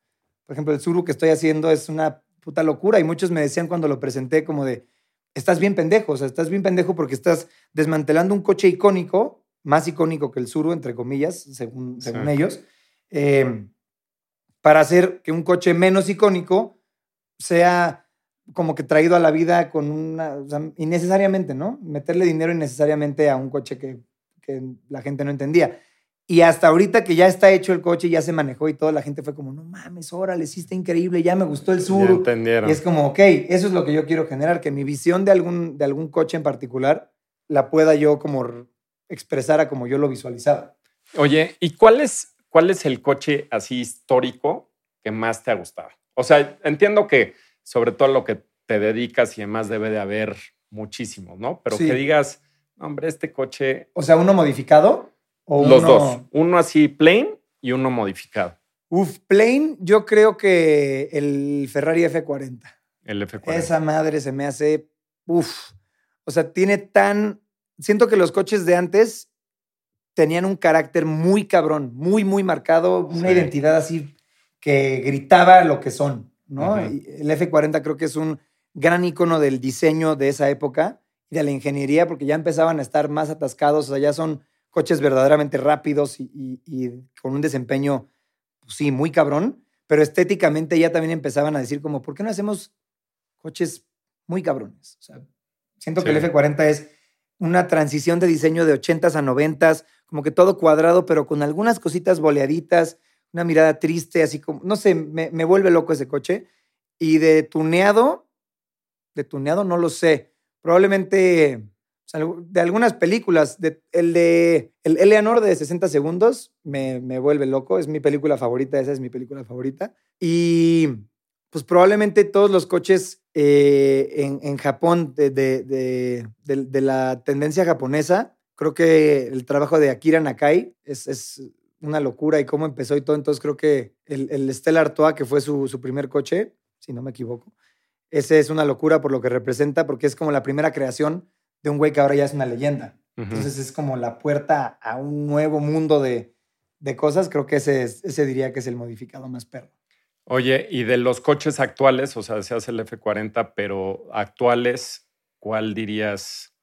[SPEAKER 3] Por ejemplo, el Suru que estoy haciendo es una puta locura y muchos me decían cuando lo presenté como de, estás bien pendejo, o sea, estás bien pendejo porque estás desmantelando un coche icónico, más icónico que el Suru, entre comillas, según, según ellos, eh, para hacer que un coche menos icónico sea como que traído a la vida con una, o sea, innecesariamente, ¿no? Meterle dinero innecesariamente a un coche que, que la gente no entendía. Y hasta ahorita que ya está hecho el coche, ya se manejó y toda la gente fue como, no mames, órale, sí está increíble, ya me gustó el
[SPEAKER 2] Ya
[SPEAKER 3] Suru.
[SPEAKER 2] entendieron.
[SPEAKER 3] Y es como, ok, eso es lo que yo quiero generar, que mi visión de algún, de algún coche en particular la pueda yo como expresar a como yo lo visualizaba.
[SPEAKER 2] Oye, ¿y cuál es, cuál es el coche así histórico que más te ha gustado? O sea, entiendo que sobre todo lo que te dedicas y demás debe de haber muchísimos, ¿no? Pero
[SPEAKER 3] Sí.
[SPEAKER 2] que digas, hombre, este coche,
[SPEAKER 3] O sea, uno modificado o
[SPEAKER 2] los
[SPEAKER 3] uno-
[SPEAKER 2] dos, uno así plain y uno modificado,
[SPEAKER 3] Uf, plain, yo creo que el Ferrari F40.
[SPEAKER 2] el F40.
[SPEAKER 3] Esa madre se me hace, uf, o sea, tiene tan, siento que los coches de antes tenían un carácter muy cabrón, muy, muy marcado, una
[SPEAKER 2] Sí.
[SPEAKER 3] identidad así que gritaba lo que son, ¿no? El F40 creo que es un gran icono del diseño de esa época y de la ingeniería, porque ya empezaban a estar más atascados, o sea, ya son coches verdaderamente rápidos y, y- y con un desempeño, pues sí, muy cabrón, pero estéticamente ya también empezaban a decir como, ¿por qué no hacemos coches muy cabrones? O sea, siento que el
[SPEAKER 2] Sí.
[SPEAKER 3] F40 es una transición de diseño de 80s a 90s, como que todo cuadrado, pero con algunas cositas boleaditas, una mirada triste, así como, no sé, me, me vuelve loco ese coche. Y de tuneado, de tuneado no lo sé. Probablemente de algunas películas. De, el de el Eleanor de 60 segundos me, me vuelve loco. Es mi película favorita, esa es mi película favorita. Y pues probablemente todos los coches eh, en, en, Japón de, de, de, la tendencia japonesa, creo que el trabajo de Akira Nakai es, es una locura y cómo empezó y todo. Entonces creo que el, el Stella Artois, que fue su, su primer coche, si no me equivoco, ese es una locura por lo que representa, porque es como la primera creación de un güey que ahora ya es una leyenda. Uh -huh. Entonces es como la puerta a un nuevo mundo de, de cosas. Creo que ese, es, ese diría que es el modificado más perro.
[SPEAKER 2] Oye, y de los coches actuales, o sea, se hace el F40, pero actuales, ¿cuál dirías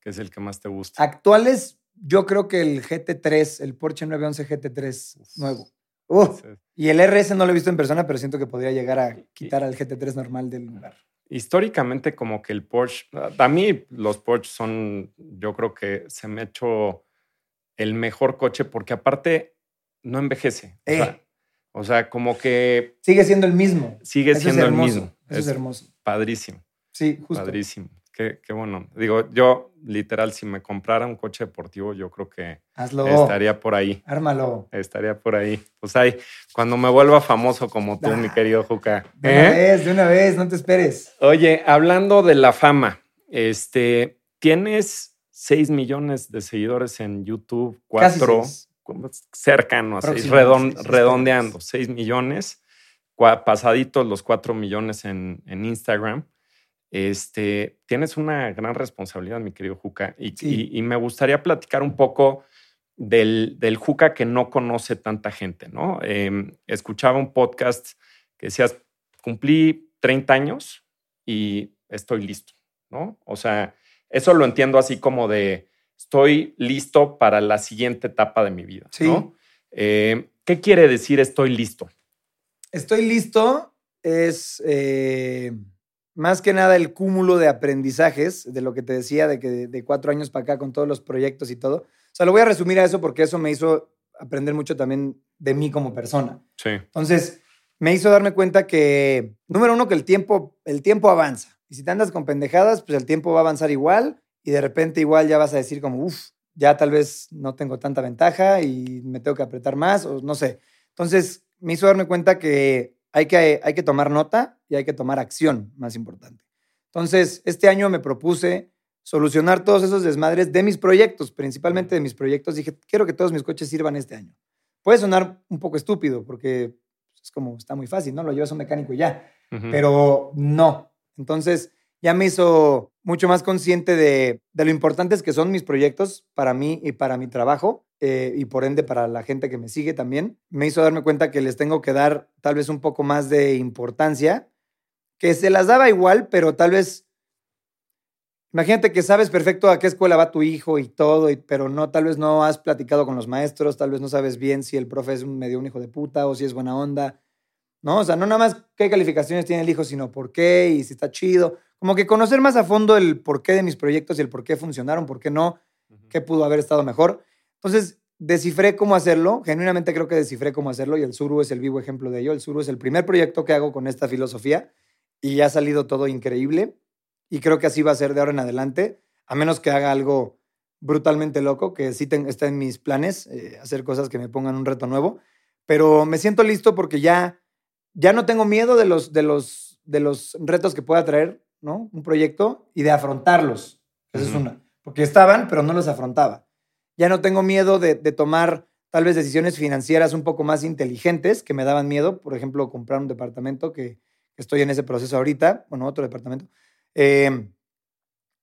[SPEAKER 2] que es el que más te gusta?
[SPEAKER 3] Actuales, yo creo que el GT3, el Porsche 911 GT3 Uf. nuevo. Uh. Y el RS no lo he visto en persona, pero siento que podría llegar a quitar al GT3 normal del lugar.
[SPEAKER 2] Históricamente, como que el Porsche, a mí los Porsche son, yo creo que se me ha hecho el mejor coche porque aparte no envejece.
[SPEAKER 3] Eh.
[SPEAKER 2] O, sea, o, sea, como que...
[SPEAKER 3] Sigue siendo el mismo.
[SPEAKER 2] Sigue
[SPEAKER 3] Eso
[SPEAKER 2] siendo el mismo.
[SPEAKER 3] Eso es, es hermoso.
[SPEAKER 2] Padrísimo.
[SPEAKER 3] Sí, justo.
[SPEAKER 2] Padrísimo. Qué, qué, bueno. Digo, yo literal, si me comprara un coche deportivo, yo creo que
[SPEAKER 3] Hazlo.
[SPEAKER 2] estaría por ahí.
[SPEAKER 3] Ármalo.
[SPEAKER 2] Estaría por ahí. Pues ahí, cuando me vuelva famoso como tú, ah, mi querido Juca.
[SPEAKER 3] De una ¿Eh? vez, de una vez, no te esperes.
[SPEAKER 2] Oye, hablando de la fama, este, tienes 6 millones de seguidores en YouTube, 4 cercanos, redon, seis, redondeando, 6 millones, pasaditos los 4 millones en, en Instagram este, tienes una gran responsabilidad, mi querido Juca, y, sí. y, y me gustaría platicar un poco del, del, Juca que no conoce tanta gente, ¿no? Eh, escuchaba un podcast que decías, cumplí 30 años y estoy listo, ¿no? O sea, eso lo entiendo así como de, estoy listo para la siguiente etapa de mi vida,
[SPEAKER 3] sí.
[SPEAKER 2] ¿no? Eh, ¿Qué quiere decir estoy listo?
[SPEAKER 3] Estoy listo es... Eh más que nada el cúmulo de aprendizajes, de lo que te decía, de que de, de cuatro años para acá con todos los proyectos y todo. O sea, lo voy a resumir a eso porque eso me hizo aprender mucho también de mí como persona.
[SPEAKER 2] Sí.
[SPEAKER 3] Entonces, me hizo darme cuenta que, número uno, que el tiempo, el tiempo avanza. Y si te andas con pendejadas, pues el tiempo va a avanzar igual y de repente igual ya vas a decir como, uff, ya tal vez no tengo tanta ventaja y me tengo que apretar más o no sé. Entonces, me hizo darme cuenta que hay que, hay que tomar nota y hay que tomar acción, más importante. Entonces, este año me propuse solucionar todos esos desmadres de mis proyectos, principalmente de mis proyectos. Dije, quiero que todos mis coches sirvan este año. Puede sonar un poco estúpido porque es como, está muy fácil, ¿no? Lo llevas a un mecánico y ya. Pero no. Entonces, ya me hizo mucho más consciente de, lo importantes que son mis proyectos para mí y para mi trabajo eh, y por ende para la gente que me sigue también. Me hizo darme cuenta que les tengo que dar tal vez un poco más de importancia, que se las daba igual, pero tal vez... Imagínate que sabes perfecto a qué escuela va tu hijo y todo, pero no, tal vez no has platicado con los maestros, tal vez no sabes bien si el profe es un medio un hijo de puta o si es buena onda, ¿no? O sea, no nada más qué calificaciones tiene el hijo, sino por qué y si está chido como que conocer más a fondo el porqué de mis proyectos y el por qué funcionaron, por qué no, qué pudo haber estado mejor. Entonces, descifré cómo hacerlo, genuinamente creo que descifré cómo hacerlo y el Suru es el vivo ejemplo de ello. El Suru es el primer proyecto que hago con esta filosofía y ha salido todo increíble y creo que así va a ser de ahora en adelante, a menos que haga algo brutalmente loco, que sí está en mis planes, eh, hacer cosas que me pongan un reto nuevo, pero me siento listo porque ya, ya no tengo miedo de los, de, los, de los retos que pueda traer ¿no? Un proyecto y de afrontarlos. Esa es una. Porque estaban, pero no los afrontaba. Ya no tengo miedo de, tomar tal vez decisiones financieras un poco más inteligentes que me daban miedo. Por ejemplo, comprar un departamento que, estoy en ese proceso ahorita. Bueno, otro departamento. Em,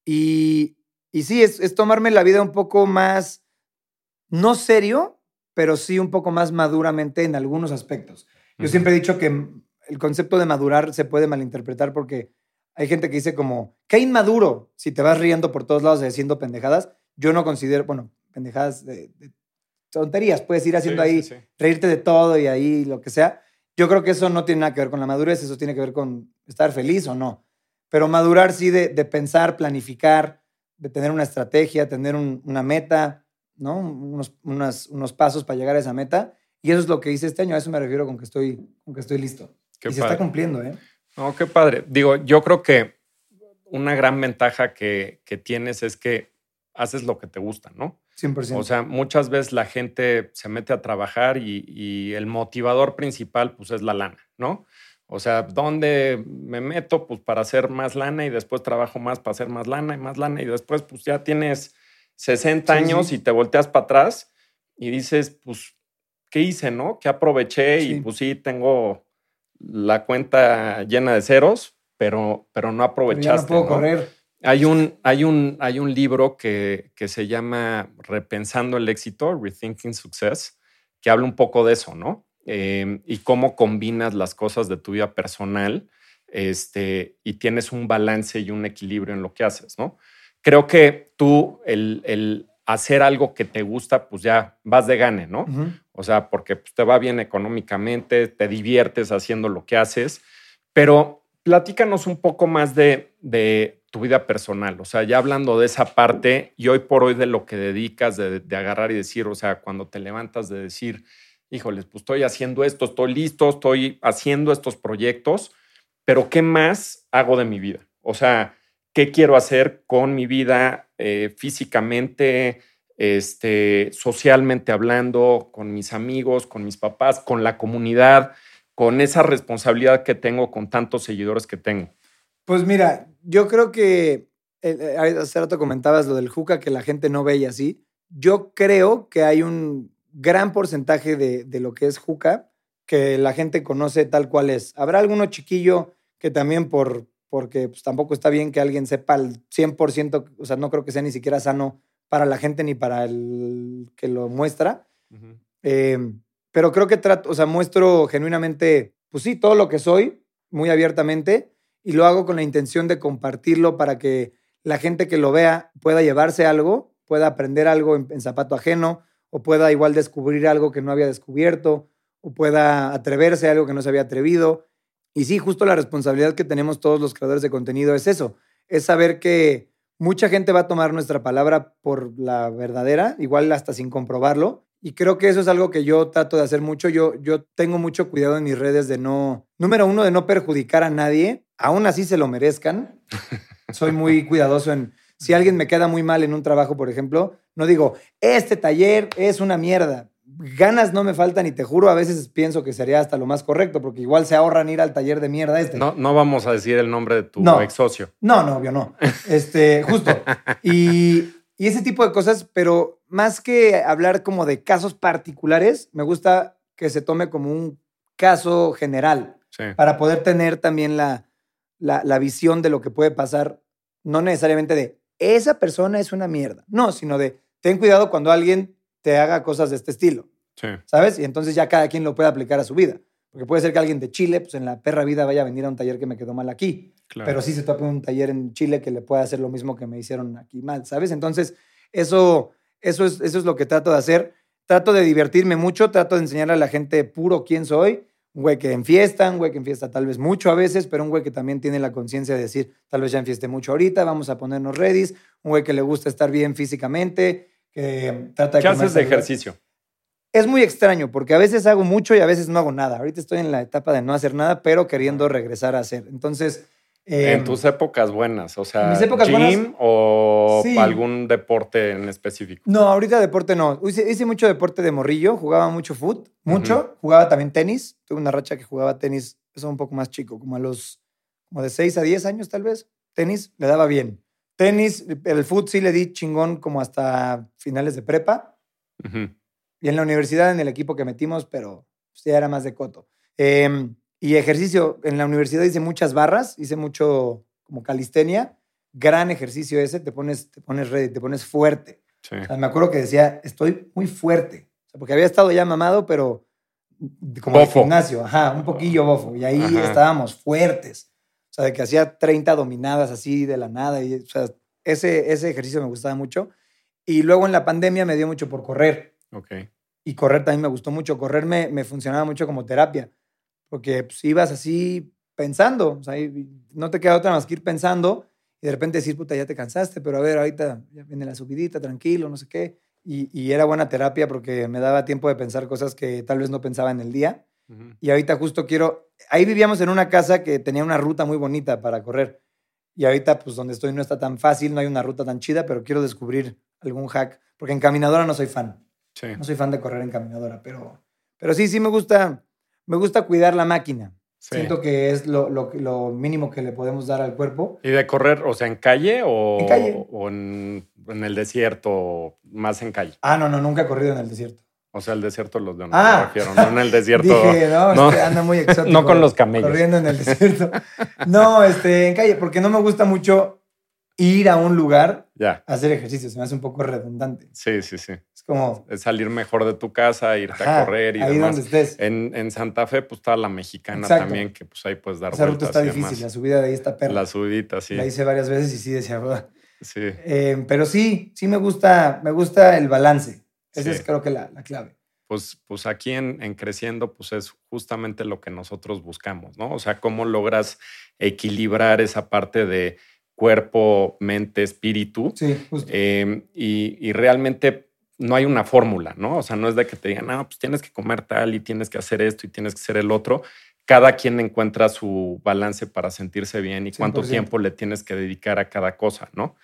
[SPEAKER 3] y, y sí, es, es tomarme la vida un poco más, no serio, pero sí un poco más maduramente en algunos aspectos. Yo siempre he dicho que el concepto de madurar se puede malinterpretar porque hay gente que dice como, qué inmaduro si te vas riendo por todos lados haciendo pendejadas. Yo no considero, bueno, pendejadas de, tonterías, puedes ir haciendo ahí, reírte de todo y ahí lo que sea. Yo creo que eso no tiene nada que ver con la madurez, eso tiene que ver con estar feliz o no. Pero madurar sí de, pensar, planificar, de tener una estrategia, tener una meta, ¿no? Unos, unos pasos para llegar a esa meta. Y eso es lo que hice este año, a eso me refiero con que estoy, con que estoy listo. y se está cumpliendo, ¿eh?
[SPEAKER 2] No, qué padre. Digo, yo creo que una gran ventaja que, tienes es que haces lo que te gusta, ¿no?
[SPEAKER 3] 100%.
[SPEAKER 2] O sea, muchas veces la gente se mete a trabajar y, el motivador principal, pues, es la lana, ¿no? O sea, ¿dónde me meto? Pues para hacer más lana y después trabajo más para hacer más lana y más lana y después, pues, ya tienes 60 años y te volteas para atrás y dices, pues, ¿qué hice, no? ¿Qué aproveché? Y pues sí, tengo la cuenta llena de ceros, pero, pero no aprovechaste.
[SPEAKER 3] no puedo correr.
[SPEAKER 2] Hay un, hay un, hay un libro que, que, se llama Repensando el éxito, Rethinking Success, que habla un poco de eso, ¿no? Em, y cómo combinas las cosas de tu vida personal este, y tienes un balance y un equilibrio en lo que haces, ¿no? Creo que tú, el, el hacer algo que te gusta, pues ya vas de gane, ¿no? O sea, porque pues, te va bien económicamente, te diviertes haciendo lo que haces, pero platícanos un poco más de, tu vida personal, o sea, ya hablando de esa parte y hoy por hoy de lo que dedicas, de, agarrar y decir, o sea, cuando te levantas de decir, híjoles, pues estoy haciendo esto, estoy listo, estoy haciendo estos proyectos, pero ¿qué más hago de mi vida? O sea, ¿qué quiero hacer con mi vida eh, físicamente, este, socialmente hablando, con mis amigos, con mis papás, con la comunidad, con esa responsabilidad que tengo con tantos seguidores que tengo?
[SPEAKER 3] Pues mira, yo creo que eh, eh, hace rato comentabas lo del Juca que la gente no ve y así. Yo creo que hay un gran porcentaje de, de lo que es Juca que la gente conoce tal cual es. Habrá alguno chiquillo que también por, porque pues, tampoco está bien que alguien sepa al 100%, o sea, no creo que sea ni siquiera sano para la gente ni para el que lo muestra. Eh, pero creo que trato, o sea, muestro genuinamente, pues sí, todo lo que soy, muy abiertamente, y lo hago con la intención de compartirlo para que la gente que lo vea pueda llevarse algo, pueda aprender algo en, en zapato ajeno, o pueda igual descubrir algo que no había descubierto, o pueda atreverse a algo que no se había atrevido. Y sí, justo la responsabilidad que tenemos todos los creadores de contenido es eso, es saber que mucha gente va a tomar nuestra palabra por la verdadera, igual hasta sin comprobarlo, Y creo que eso es algo que yo trato de hacer mucho. Yo, yo tengo mucho cuidado en mis redes de no, número uno, de no perjudicar a nadie, aún así se lo merezcan. (laughs) Soy muy cuidadoso en, si alguien me queda muy mal en un trabajo, por ejemplo, no digo, este taller es una mierda. Ganas no me faltan y te juro, a veces pienso que sería hasta lo más correcto, porque igual se ahorran ir al taller de mierda este.
[SPEAKER 2] No, no vamos a decir el nombre de tu ex socio.
[SPEAKER 3] No, no, obvio no. (laughs) Este, justo. Y, y ese tipo de cosas, pero más que hablar como de casos particulares, me gusta que se tome como un caso general para poder tener también la, la, visión de lo que puede pasar, no necesariamente de esa persona es una mierda, no, sino de ten cuidado cuando alguien te haga cosas de este estilo, ¿sabes? Y entonces ya cada quien lo puede aplicar a su vida. Porque puede ser que alguien de Chile, pues en la perra vida vaya a venir a un taller que me quedó mal aquí. Pero sí se tope un taller en Chile que le pueda hacer lo mismo que me hicieron aquí mal, ¿sabes? Entonces, eso, eso, es, eso es lo que trato de hacer. Trato de divertirme mucho, trato de enseñarle a la gente puro quién soy un güey que enfiesta, un güey que enfiesta tal vez mucho a veces, pero un güey que también tiene la conciencia de decir, tal vez ya enfieste mucho ahorita, vamos a ponernos ready, un güey que le gusta estar bien físicamente, que trata de...
[SPEAKER 2] ¿Qué haces de ejercicio?
[SPEAKER 3] Es muy extraño porque a veces hago mucho y a veces no hago nada. Ahorita estoy en la etapa de no hacer nada, pero queriendo regresar a hacer. Entonces,
[SPEAKER 2] en em, tus épocas buenas, o sea, gym o algún deporte en específico.
[SPEAKER 3] No, ahorita deporte no. Hice, mucho deporte de morrillo, jugaba mucho foot, mucho. Jugaba también tenis. Tuve una racha que jugaba tenis, eso un poco más chico, como a los, como de 6 a 10 años tal vez. Tenis le daba bien. Tenis, el foot sí le di chingón como hasta finales de prepa. Y en la universidad, en el equipo que metimos, pero ya era más de coto. Eh, y ejercicio, en la universidad hice muchas barras, hice mucho como calistenia. Gran ejercicio ese, te pones, te pones ready, te pones fuerte. me acuerdo que decía, estoy muy fuerte. porque había estado ya mamado, pero como en gimnasio, ajá, un poquillo bofo. Y ahí estábamos fuertes. O sea, de que hacía 30 dominadas así de la nada. Y, o sea, ese, ese ejercicio me gustaba mucho. Y luego en la pandemia me dio mucho por correr.
[SPEAKER 2] Ok.
[SPEAKER 3] Y correr también me gustó mucho. Correr me, me funcionaba mucho como terapia porque pues, ibas así pensando, o sea, no te queda otra más que ir pensando y de repente decir, puta, ya te cansaste, pero a ver, ahorita ya viene la subidita, tranquilo, no sé qué. Y, era buena terapia porque me daba tiempo de pensar cosas que tal vez no pensaba en el día. Y ahorita justo quiero, ahí vivíamos en una casa que tenía una ruta muy bonita para correr. Y ahorita, pues donde estoy no está tan fácil, no hay una ruta tan chida, pero quiero descubrir algún hack, porque en caminadora no soy fan. No soy fan de correr en caminadora, pero, pero sí, sí me gusta me gusta cuidar la máquina. Siento que es lo, lo, mínimo que le podemos dar al cuerpo.
[SPEAKER 2] ¿Y de correr, o sea, en calle o
[SPEAKER 3] en, calle.
[SPEAKER 2] o en, el desierto, más en calle?
[SPEAKER 3] Ah, no, no, nunca he corrido en el desierto.
[SPEAKER 2] O sea, el desierto los de ah, me refiero, no en el desierto. (laughs)
[SPEAKER 3] Dije, no, no, este, anda muy (laughs) exótico.
[SPEAKER 2] no con los camellos.
[SPEAKER 3] Corriendo en el desierto. No, este, en calle, porque no me gusta mucho ir a un lugar a hacer ejercicio. Se me hace un poco redundante.
[SPEAKER 2] Sí, sí, sí.
[SPEAKER 3] Es como...
[SPEAKER 2] Es salir mejor de tu casa, irte a correr y
[SPEAKER 3] ahí
[SPEAKER 2] demás.
[SPEAKER 3] donde estés.
[SPEAKER 2] En, en, Santa Fe, pues está la mexicana también, que pues ahí puedes dar
[SPEAKER 3] Esa ruta está difícil, la subida de ahí está perra.
[SPEAKER 2] La subidita, sí.
[SPEAKER 3] La hice varias veces y sí decía, verdad.
[SPEAKER 2] Sí.
[SPEAKER 3] Eh, pero sí, sí me gusta, me gusta el balance. Esa es creo que la, la clave.
[SPEAKER 2] Pues, pues, aquí en, en, Creciendo, pues es justamente lo que nosotros buscamos, ¿no? O sea, cómo logras equilibrar esa parte de cuerpo, mente, espíritu.
[SPEAKER 3] Sí, justo.
[SPEAKER 2] Em, y, realmente no hay una fórmula, ¿no? O sea, no es de que te digan, no, pues tienes que comer tal y tienes que hacer esto y tienes que hacer el otro. Cada quien encuentra su balance para sentirse bien y cuánto tiempo le tienes que dedicar a cada cosa, ¿no?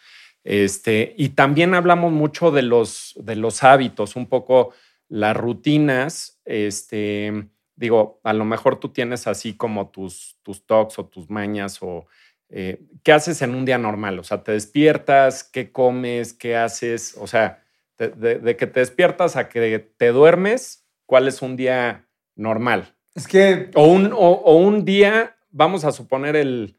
[SPEAKER 2] Este, y también hablamos mucho de los, de los hábitos, un poco las rutinas, este, digo, a lo mejor tú tienes así como tus, tus talks o tus mañas o eh, ¿qué haces en un día normal? O sea, ¿te despiertas? ¿Qué comes? ¿Qué haces? O sea, de, que te despiertas a que te duermes, ¿cuál es un día normal?
[SPEAKER 3] Es que...
[SPEAKER 2] O un, o, un día, vamos a suponer el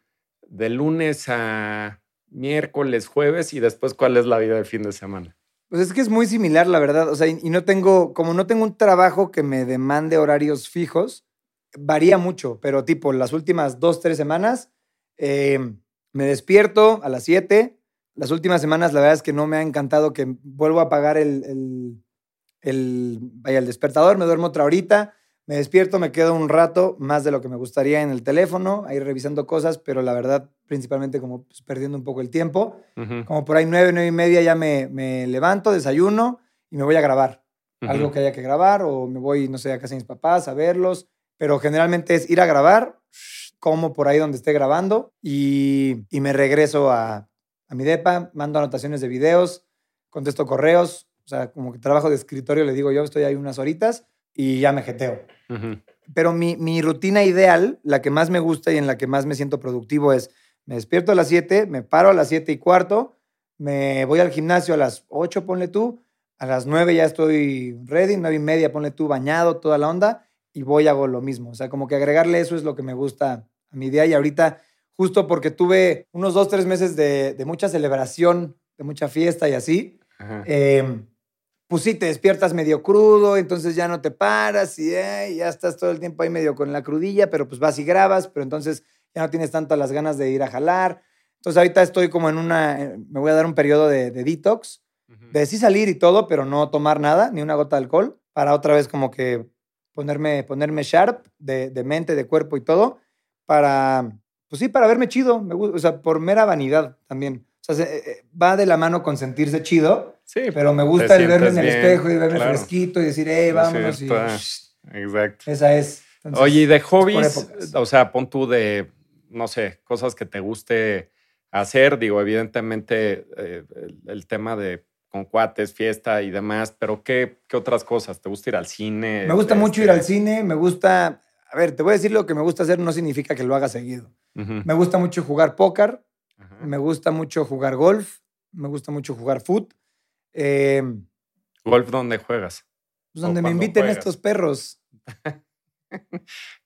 [SPEAKER 2] de lunes a miércoles, jueves y después cuál es la vida del fin de semana.
[SPEAKER 3] Pues es que es muy similar, la verdad. O sea, y no tengo, como no tengo un trabajo que me demande horarios fijos, varía mucho, pero tipo las últimas dos, tres semanas Em, me despierto a las 7. Las últimas semanas, la verdad es que no me ha encantado que vuelvo a apagar el, el, vaya, el despertador, me duermo otra horita, me despierto, me quedo un rato más de lo que me gustaría en el teléfono, ahí revisando cosas, pero la verdad, principalmente como pues, perdiendo un poco el tiempo. Como por ahí nueve, nueve y media ya me, me levanto, desayuno y me voy a grabar. algo que haya que grabar, o me voy, no sé, a casa de mis papás a verlos, pero generalmente es ir a grabar, como por ahí donde esté grabando, y, y me regreso a, a mi depa, mando anotaciones de videos, contesto correos, o sea, como que trabajo de escritorio, le digo yo, estoy ahí unas horitas y ya me jeteo. Pero mi, mi, rutina ideal, la que más me gusta y en la que más me siento productivo es, me despierto a las 7, me paro a las 7 y cuarto, me voy al gimnasio a las 8, ponle tú, a las 9 ya estoy ready, 9 y media, ponle tú, bañado, toda la onda, y voy hago lo mismo. O sea, como que agregarle eso es lo que me gusta a mi día y ahorita, justo porque tuve unos 2, 3 meses de, de mucha celebración, de mucha fiesta y así, eh, pues sí, te despiertas medio crudo, entonces ya no te paras y eh, ya estás todo el tiempo ahí medio con la crudilla, pero pues vas y grabas, pero entonces ya no tienes tanto las ganas de ir a jalar. Entonces ahorita estoy como en una, eh, me voy a dar un periodo de, detox, de sí salir y todo, pero no tomar nada, ni una gota de alcohol, para otra vez como que ponerme, ponerme sharp de, de mente, de cuerpo y todo, para, pues sí, para verme chido, me gusta, o sea, por mera vanidad también. O sea, eh, va de la mano con sentirse chido. Sí. Pero me gusta el verme en el espejo y verme fresquito y decir, hey, vámonos. Y,
[SPEAKER 2] Exacto.
[SPEAKER 3] Esa es.
[SPEAKER 2] Oye, y de hobbies, o sea, pon tú de, no sé, cosas que te guste hacer. Digo, evidentemente eh, el, tema de con cuates, fiesta y demás, pero ¿qué, ¿qué, otras cosas? ¿Te gusta ir al cine?
[SPEAKER 3] Me gusta mucho ir al este cine, me gusta, a ver, te voy a decir lo que me gusta hacer, no significa que lo haga seguido. Me gusta mucho jugar póker, me gusta mucho jugar golf, me gusta mucho jugar foot. Em,
[SPEAKER 2] ¿Golf dónde juegas?
[SPEAKER 3] Pues donde me inviten estos perros. (laughs)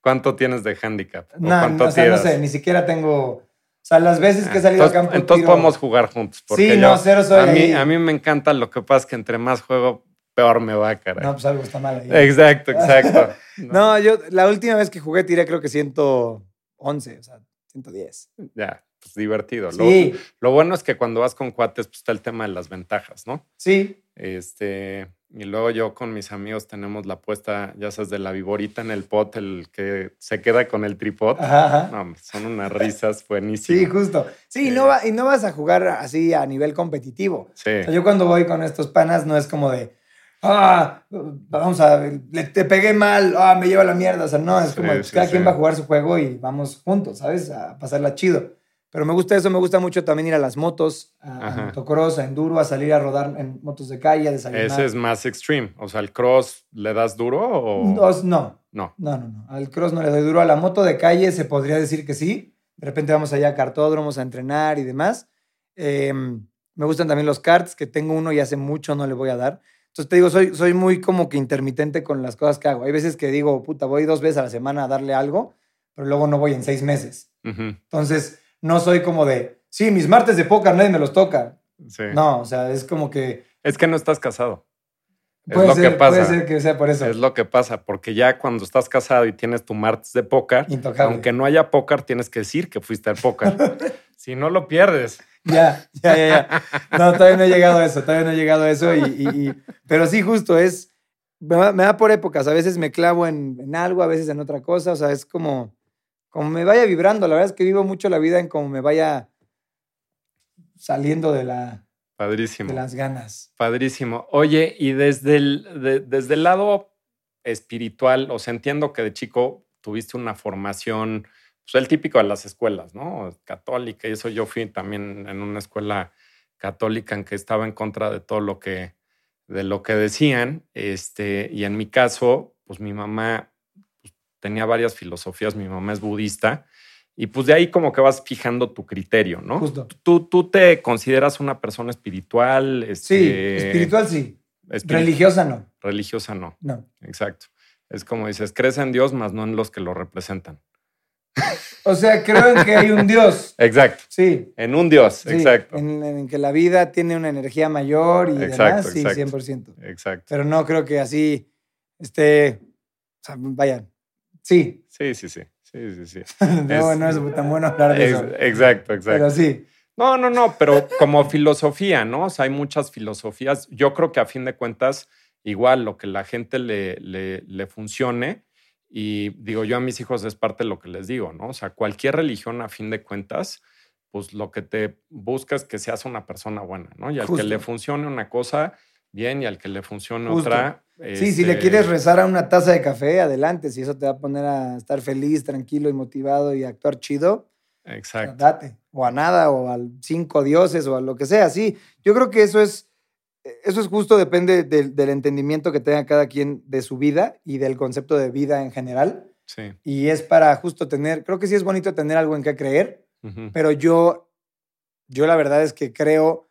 [SPEAKER 2] ¿Cuánto tienes de handicap?
[SPEAKER 3] No, no, sé, ni siquiera tengo. O sea, las veces que he salido
[SPEAKER 2] al
[SPEAKER 3] campo.
[SPEAKER 2] Entonces podemos jugar juntos.
[SPEAKER 3] sí, no, cero soy.
[SPEAKER 2] A mí, a mí me encanta, lo que pasa es que entre más juego, peor me va, cara.
[SPEAKER 3] No, pues algo está mal ahí.
[SPEAKER 2] Exacto, exacto. (laughs)
[SPEAKER 3] no. yo la última vez que jugué tiré creo que 111, o sea, 110.
[SPEAKER 2] Ya, pues, divertido. Sí. Lo, bueno es que cuando vas con cuates, pues está el tema de las ventajas, ¿no?
[SPEAKER 3] Sí.
[SPEAKER 2] Este, y luego yo con mis amigos tenemos la puesta, ya sabes, de la viborita en el pot, el que se queda con el tripod. Ajá. No, son unas risas buenísimas.
[SPEAKER 3] Sí, justo. Sí, y, no y no vas a jugar así a nivel competitivo. Sí. yo cuando voy con estos panas no es como de, ah, vamos a, le, te pegué mal, ah, me lleva la mierda. O sea, no, es como, pues, cada quien va a jugar su juego y vamos juntos, ¿sabes? A pasarla chido. Pero me gusta eso, me gusta mucho también ir a las motos, a, motocross, a enduro, a salir a rodar en motos de calle, a desayunar.
[SPEAKER 2] Ese es más extreme. O sea, ¿al cross le das duro o...?
[SPEAKER 3] No, no. No. No, no, Al cross no le doy duro. A la moto de calle se podría decir que sí. De repente vamos allá a cartódromos a entrenar y demás. Em, me gustan también los karts, que tengo uno y hace mucho no le voy a dar. Entonces te digo, soy, soy muy como que intermitente con las cosas que hago. Hay veces que digo, puta, voy dos veces a la semana a darle algo, pero luego no voy en seis meses. Entonces no soy como de, sí, mis martes de póker nadie me los toca. No, o sea, es como que...
[SPEAKER 2] Es que no estás casado.
[SPEAKER 3] Es lo que pasa. Puede ser que sea por eso.
[SPEAKER 2] Es lo que pasa, porque ya cuando estás casado y tienes tu martes de póker, aunque no haya póker, tienes que decir que fuiste al póker. (laughs) si no lo pierdes.
[SPEAKER 3] Ya, ya, ya, ya. No, todavía no he llegado a eso, todavía no he llegado a eso. Y, pero sí, justo es, me da, por épocas. A veces me clavo en, en, algo, a veces en otra cosa. O sea, es como, como me vaya vibrando. La verdad es que vivo mucho la vida en como me vaya saliendo de la...
[SPEAKER 2] Padrísimo.
[SPEAKER 3] De las ganas.
[SPEAKER 2] Padrísimo. Oye, y desde el, desde el lado espiritual, o sea, entiendo que de chico tuviste una formación, pues el típico de las escuelas, ¿no? Católica, y eso yo fui también en una escuela católica en que estaba en contra de todo lo que, de lo que decían, este, y en mi caso, pues mi mamá tenía varias filosofías, mi mamá es budista, y pues de ahí como que vas fijando tu criterio, ¿no?
[SPEAKER 3] Justo.
[SPEAKER 2] ¿Tú, tú te consideras una persona espiritual?
[SPEAKER 3] Este, sí, espiritual sí. Religiosa no.
[SPEAKER 2] Religiosa no.
[SPEAKER 3] No.
[SPEAKER 2] Exacto. Es como dices, crees en Dios, más no en los que lo representan.
[SPEAKER 3] O sea, creo en que hay un Dios. (laughs)
[SPEAKER 2] Exacto.
[SPEAKER 3] Sí.
[SPEAKER 2] En un Dios, exacto.
[SPEAKER 3] En, que la vida tiene una energía mayor y demás, sí, 100%.
[SPEAKER 2] Exacto.
[SPEAKER 3] Pero no creo que así esté, o sea, vaya, Sí.
[SPEAKER 2] Sí, sí, sí. Sí, sí, sí. (laughs)
[SPEAKER 3] no, no es tan bueno hablar de eso.
[SPEAKER 2] Exacto, exacto.
[SPEAKER 3] Pero sí.
[SPEAKER 2] No, no, no, pero como filosofía, ¿no? O sea, hay muchas filosofías. Yo creo que a fin de cuentas, igual lo que la gente le, le, le funcione, y digo, yo a mis hijos es parte de lo que les digo, ¿no? O sea, cualquier religión, a fin de cuentas, pues lo que te busca es que seas una persona buena, ¿no? Y al que le funcione una cosa, bien, y al que le funcione
[SPEAKER 3] Justo.
[SPEAKER 2] otra.
[SPEAKER 3] Sí, si le
[SPEAKER 2] este,
[SPEAKER 3] quieres rezar a una taza de café, adelante. Si eso te va a poner a estar feliz, tranquilo y motivado y actuar chido,
[SPEAKER 2] Exacto.
[SPEAKER 3] date. O a nada, o a cinco dioses, o a lo que sea. Sí, yo creo que eso es, eso es justo, depende del, del entendimiento que tenga cada quien de su vida y del concepto de vida en general.
[SPEAKER 2] Sí.
[SPEAKER 3] Y es para justo tener, creo que sí es bonito tener algo en que creer, pero yo, yo la verdad es que creo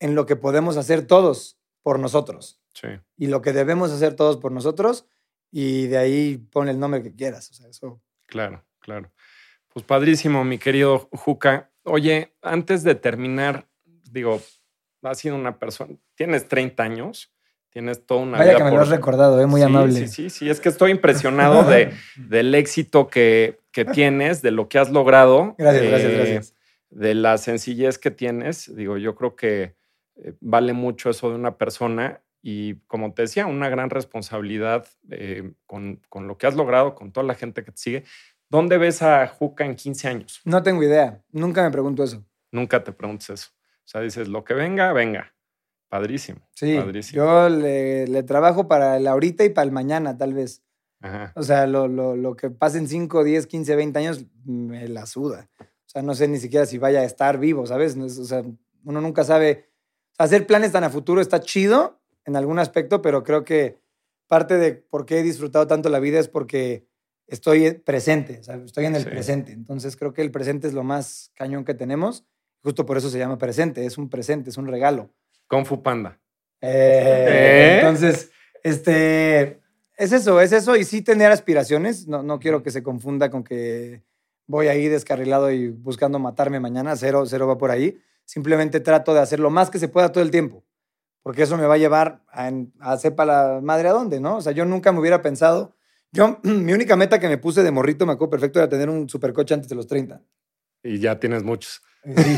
[SPEAKER 3] en lo que podemos hacer todos por nosotros
[SPEAKER 2] Sí.
[SPEAKER 3] y lo que debemos hacer todos por nosotros y de ahí pon el nombre que quieras. O sea, eso.
[SPEAKER 2] Claro, claro. Pues padrísimo, mi querido Juca. Oye, antes de terminar, digo, has sido una persona, tienes 30 años, tienes toda una
[SPEAKER 3] Vaya
[SPEAKER 2] vida
[SPEAKER 3] que me
[SPEAKER 2] por-
[SPEAKER 3] lo has recordado, ¿eh? muy
[SPEAKER 2] Sí,
[SPEAKER 3] amable.
[SPEAKER 2] Sí, sí, sí, es que estoy impresionado de, (laughs) del éxito que, que tienes, de lo que has logrado.
[SPEAKER 3] Gracias, gracias,
[SPEAKER 2] eh,
[SPEAKER 3] gracias.
[SPEAKER 2] De la sencillez que tienes. Digo, yo creo que eh, vale mucho eso de una persona y, como te decía, una gran responsabilidad eh, con, con lo que has logrado, con toda la gente que te sigue. ¿Dónde ves a Juca en 15 años?
[SPEAKER 3] No tengo idea, nunca me pregunto eso.
[SPEAKER 2] Nunca te preguntes eso. O sea, dices, lo que venga, venga. Padrísimo.
[SPEAKER 3] Sí,
[SPEAKER 2] Padrísimo.
[SPEAKER 3] yo le, le trabajo para el ahorita y para el mañana, tal vez.
[SPEAKER 2] Ajá.
[SPEAKER 3] O sea, lo, lo, lo que pase en 5, 10, 15, 20 años me la suda. O sea, no sé ni siquiera si vaya a estar vivo, ¿sabes? O sea, uno nunca sabe. Hacer planes tan a futuro está chido en algún aspecto, pero creo que parte de por qué he disfrutado tanto la vida es porque estoy presente, estoy en el
[SPEAKER 2] Sí.
[SPEAKER 3] presente. Entonces creo que el presente es lo más cañón que tenemos. Justo por eso se llama presente, es un presente, es un regalo.
[SPEAKER 2] Kung Fu Panda.
[SPEAKER 3] Eh,
[SPEAKER 2] ¿Eh?
[SPEAKER 3] Entonces, este, es eso, es eso. Y sí tener aspiraciones. No, no quiero que se confunda con que voy ahí descarrilado y buscando matarme mañana. Cero, cero va por ahí. Simplemente trato de hacer lo más que se pueda todo el tiempo. Porque eso me va a llevar a, a sepa la madre a dónde, ¿no? O sea, yo nunca me hubiera pensado. Yo, (clears throat) mi única meta que me puse de morrito, me acuerdo perfecto, era tener un supercoche antes de los 30.
[SPEAKER 2] Y ya tienes muchos.
[SPEAKER 3] Sí.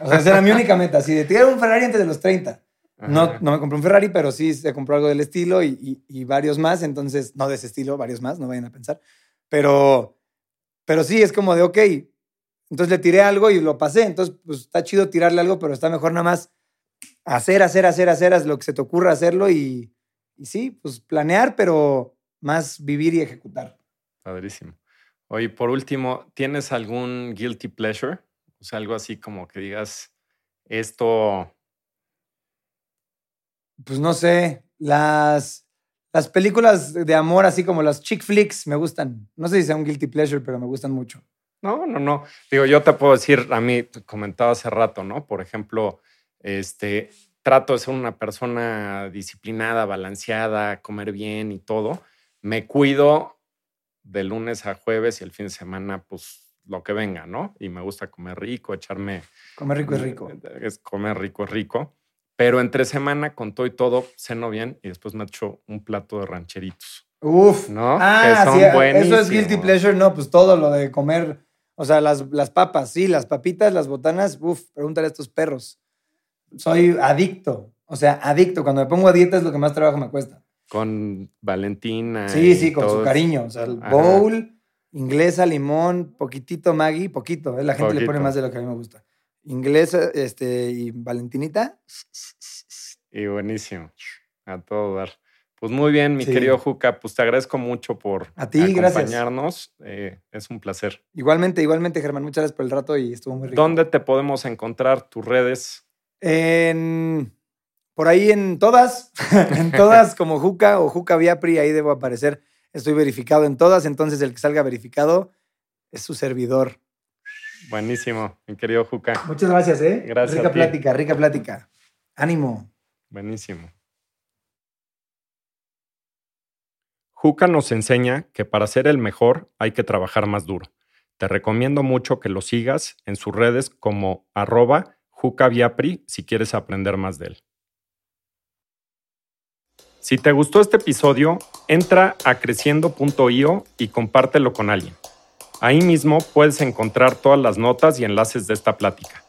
[SPEAKER 3] O sea, esa era mi única meta. Así de tirar un Ferrari antes de los 30. No, no me compré un Ferrari, pero sí se compró algo del estilo y, y- y varios más. Entonces, no de ese estilo, varios más, no vayan a pensar. Pero, pero sí, es como de, ok, entonces le tiré algo y lo pasé. Entonces, pues está chido tirarle algo, pero está mejor nada más hacer, hacer, hacer, hacer, haz lo que se te ocurra hacerlo y, y sí, pues planear, pero más vivir y ejecutar.
[SPEAKER 2] Padrísimo. Oye, por último, ¿tienes algún guilty pleasure? O sea, algo así como que digas, esto,
[SPEAKER 3] Pues no sé, las, las películas de amor, así como las chick flicks, me gustan. No sé si sea un guilty pleasure, pero me gustan mucho.
[SPEAKER 2] No, no, no. Digo, yo te puedo decir, a mí, comentaba hace rato, ¿no? Por ejemplo, este, trato de ser una persona disciplinada, balanceada, comer bien y todo. Me cuido de lunes a jueves y el fin de semana, pues lo que venga, ¿no? Y me gusta comer rico, echarme
[SPEAKER 3] Comer rico es rico.
[SPEAKER 2] Es comer rico, es rico. Pero entre semana, con todo y todo, ceno bien y después me echo un plato de rancheritos.
[SPEAKER 3] Uf.
[SPEAKER 2] ¿No?
[SPEAKER 3] Ah,
[SPEAKER 2] Que son
[SPEAKER 3] sí, eso es guilty pleasure, no, pues todo lo de comer. O sea, las, las papas, sí, las papitas, las botanas, uf, pregúntale a estos perros. Soy adicto, o sea, adicto. Cuando me pongo a dieta es lo que más trabajo me cuesta.
[SPEAKER 2] Con Valentina.
[SPEAKER 3] Sí, sí, con su cariño. O sea, el
[SPEAKER 2] Ajá.
[SPEAKER 3] bowl, inglesa, limón, poquitito Maggi, poquito. ¿eh? La gente le pone más de lo que a mí me gusta. Inglesa este, y Valentinita.
[SPEAKER 2] Y buenísimo. A todo dar. Pues muy bien, mi
[SPEAKER 3] Sí.
[SPEAKER 2] querido Juca, pues te agradezco mucho por
[SPEAKER 3] A ti, gracias.
[SPEAKER 2] acompañarnos. Eh, es un placer.
[SPEAKER 3] Igualmente, igualmente, Germán. Muchas gracias por el rato y estuvo muy rico.
[SPEAKER 2] ¿Dónde te podemos encontrar? ¿Tus redes?
[SPEAKER 3] En, por ahí en todas, (laughs) en todas como Juca o Juca Viapri, ahí debo aparecer. Estoy verificado en todas, entonces el que salga verificado es su servidor.
[SPEAKER 2] Buenísimo, mi querido Juca.
[SPEAKER 3] Muchas gracias, ¿eh?
[SPEAKER 2] Gracias
[SPEAKER 3] Rica
[SPEAKER 2] a ti.
[SPEAKER 3] plática, rica plática. Ánimo.
[SPEAKER 2] Buenísimo. Juca nos enseña que para ser el mejor hay que trabajar más duro. Te recomiendo mucho que lo sigas en sus redes como arroba jucaviapri si quieres aprender más de él. Si te gustó este episodio, entra a creciendo.io y compártelo con alguien. Ahí mismo puedes encontrar todas las notas y enlaces de esta plática.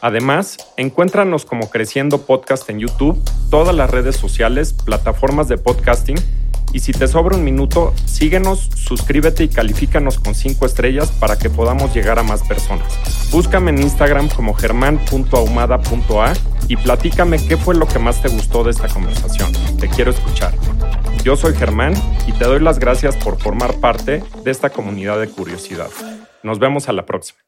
[SPEAKER 2] Además, encuéntranos como Creciendo Podcast en YouTube, todas las redes sociales, plataformas de podcasting y si te sobra un minuto, síguenos, suscríbete y califícanos con 5 estrellas para que podamos llegar a más personas. Búscame en Instagram como germán.ahumada.a y platícame qué fue lo que más te gustó de esta conversación. Te quiero escuchar. Yo soy Germán y te doy las gracias por formar parte de esta comunidad de curiosidad. Nos vemos a la próxima.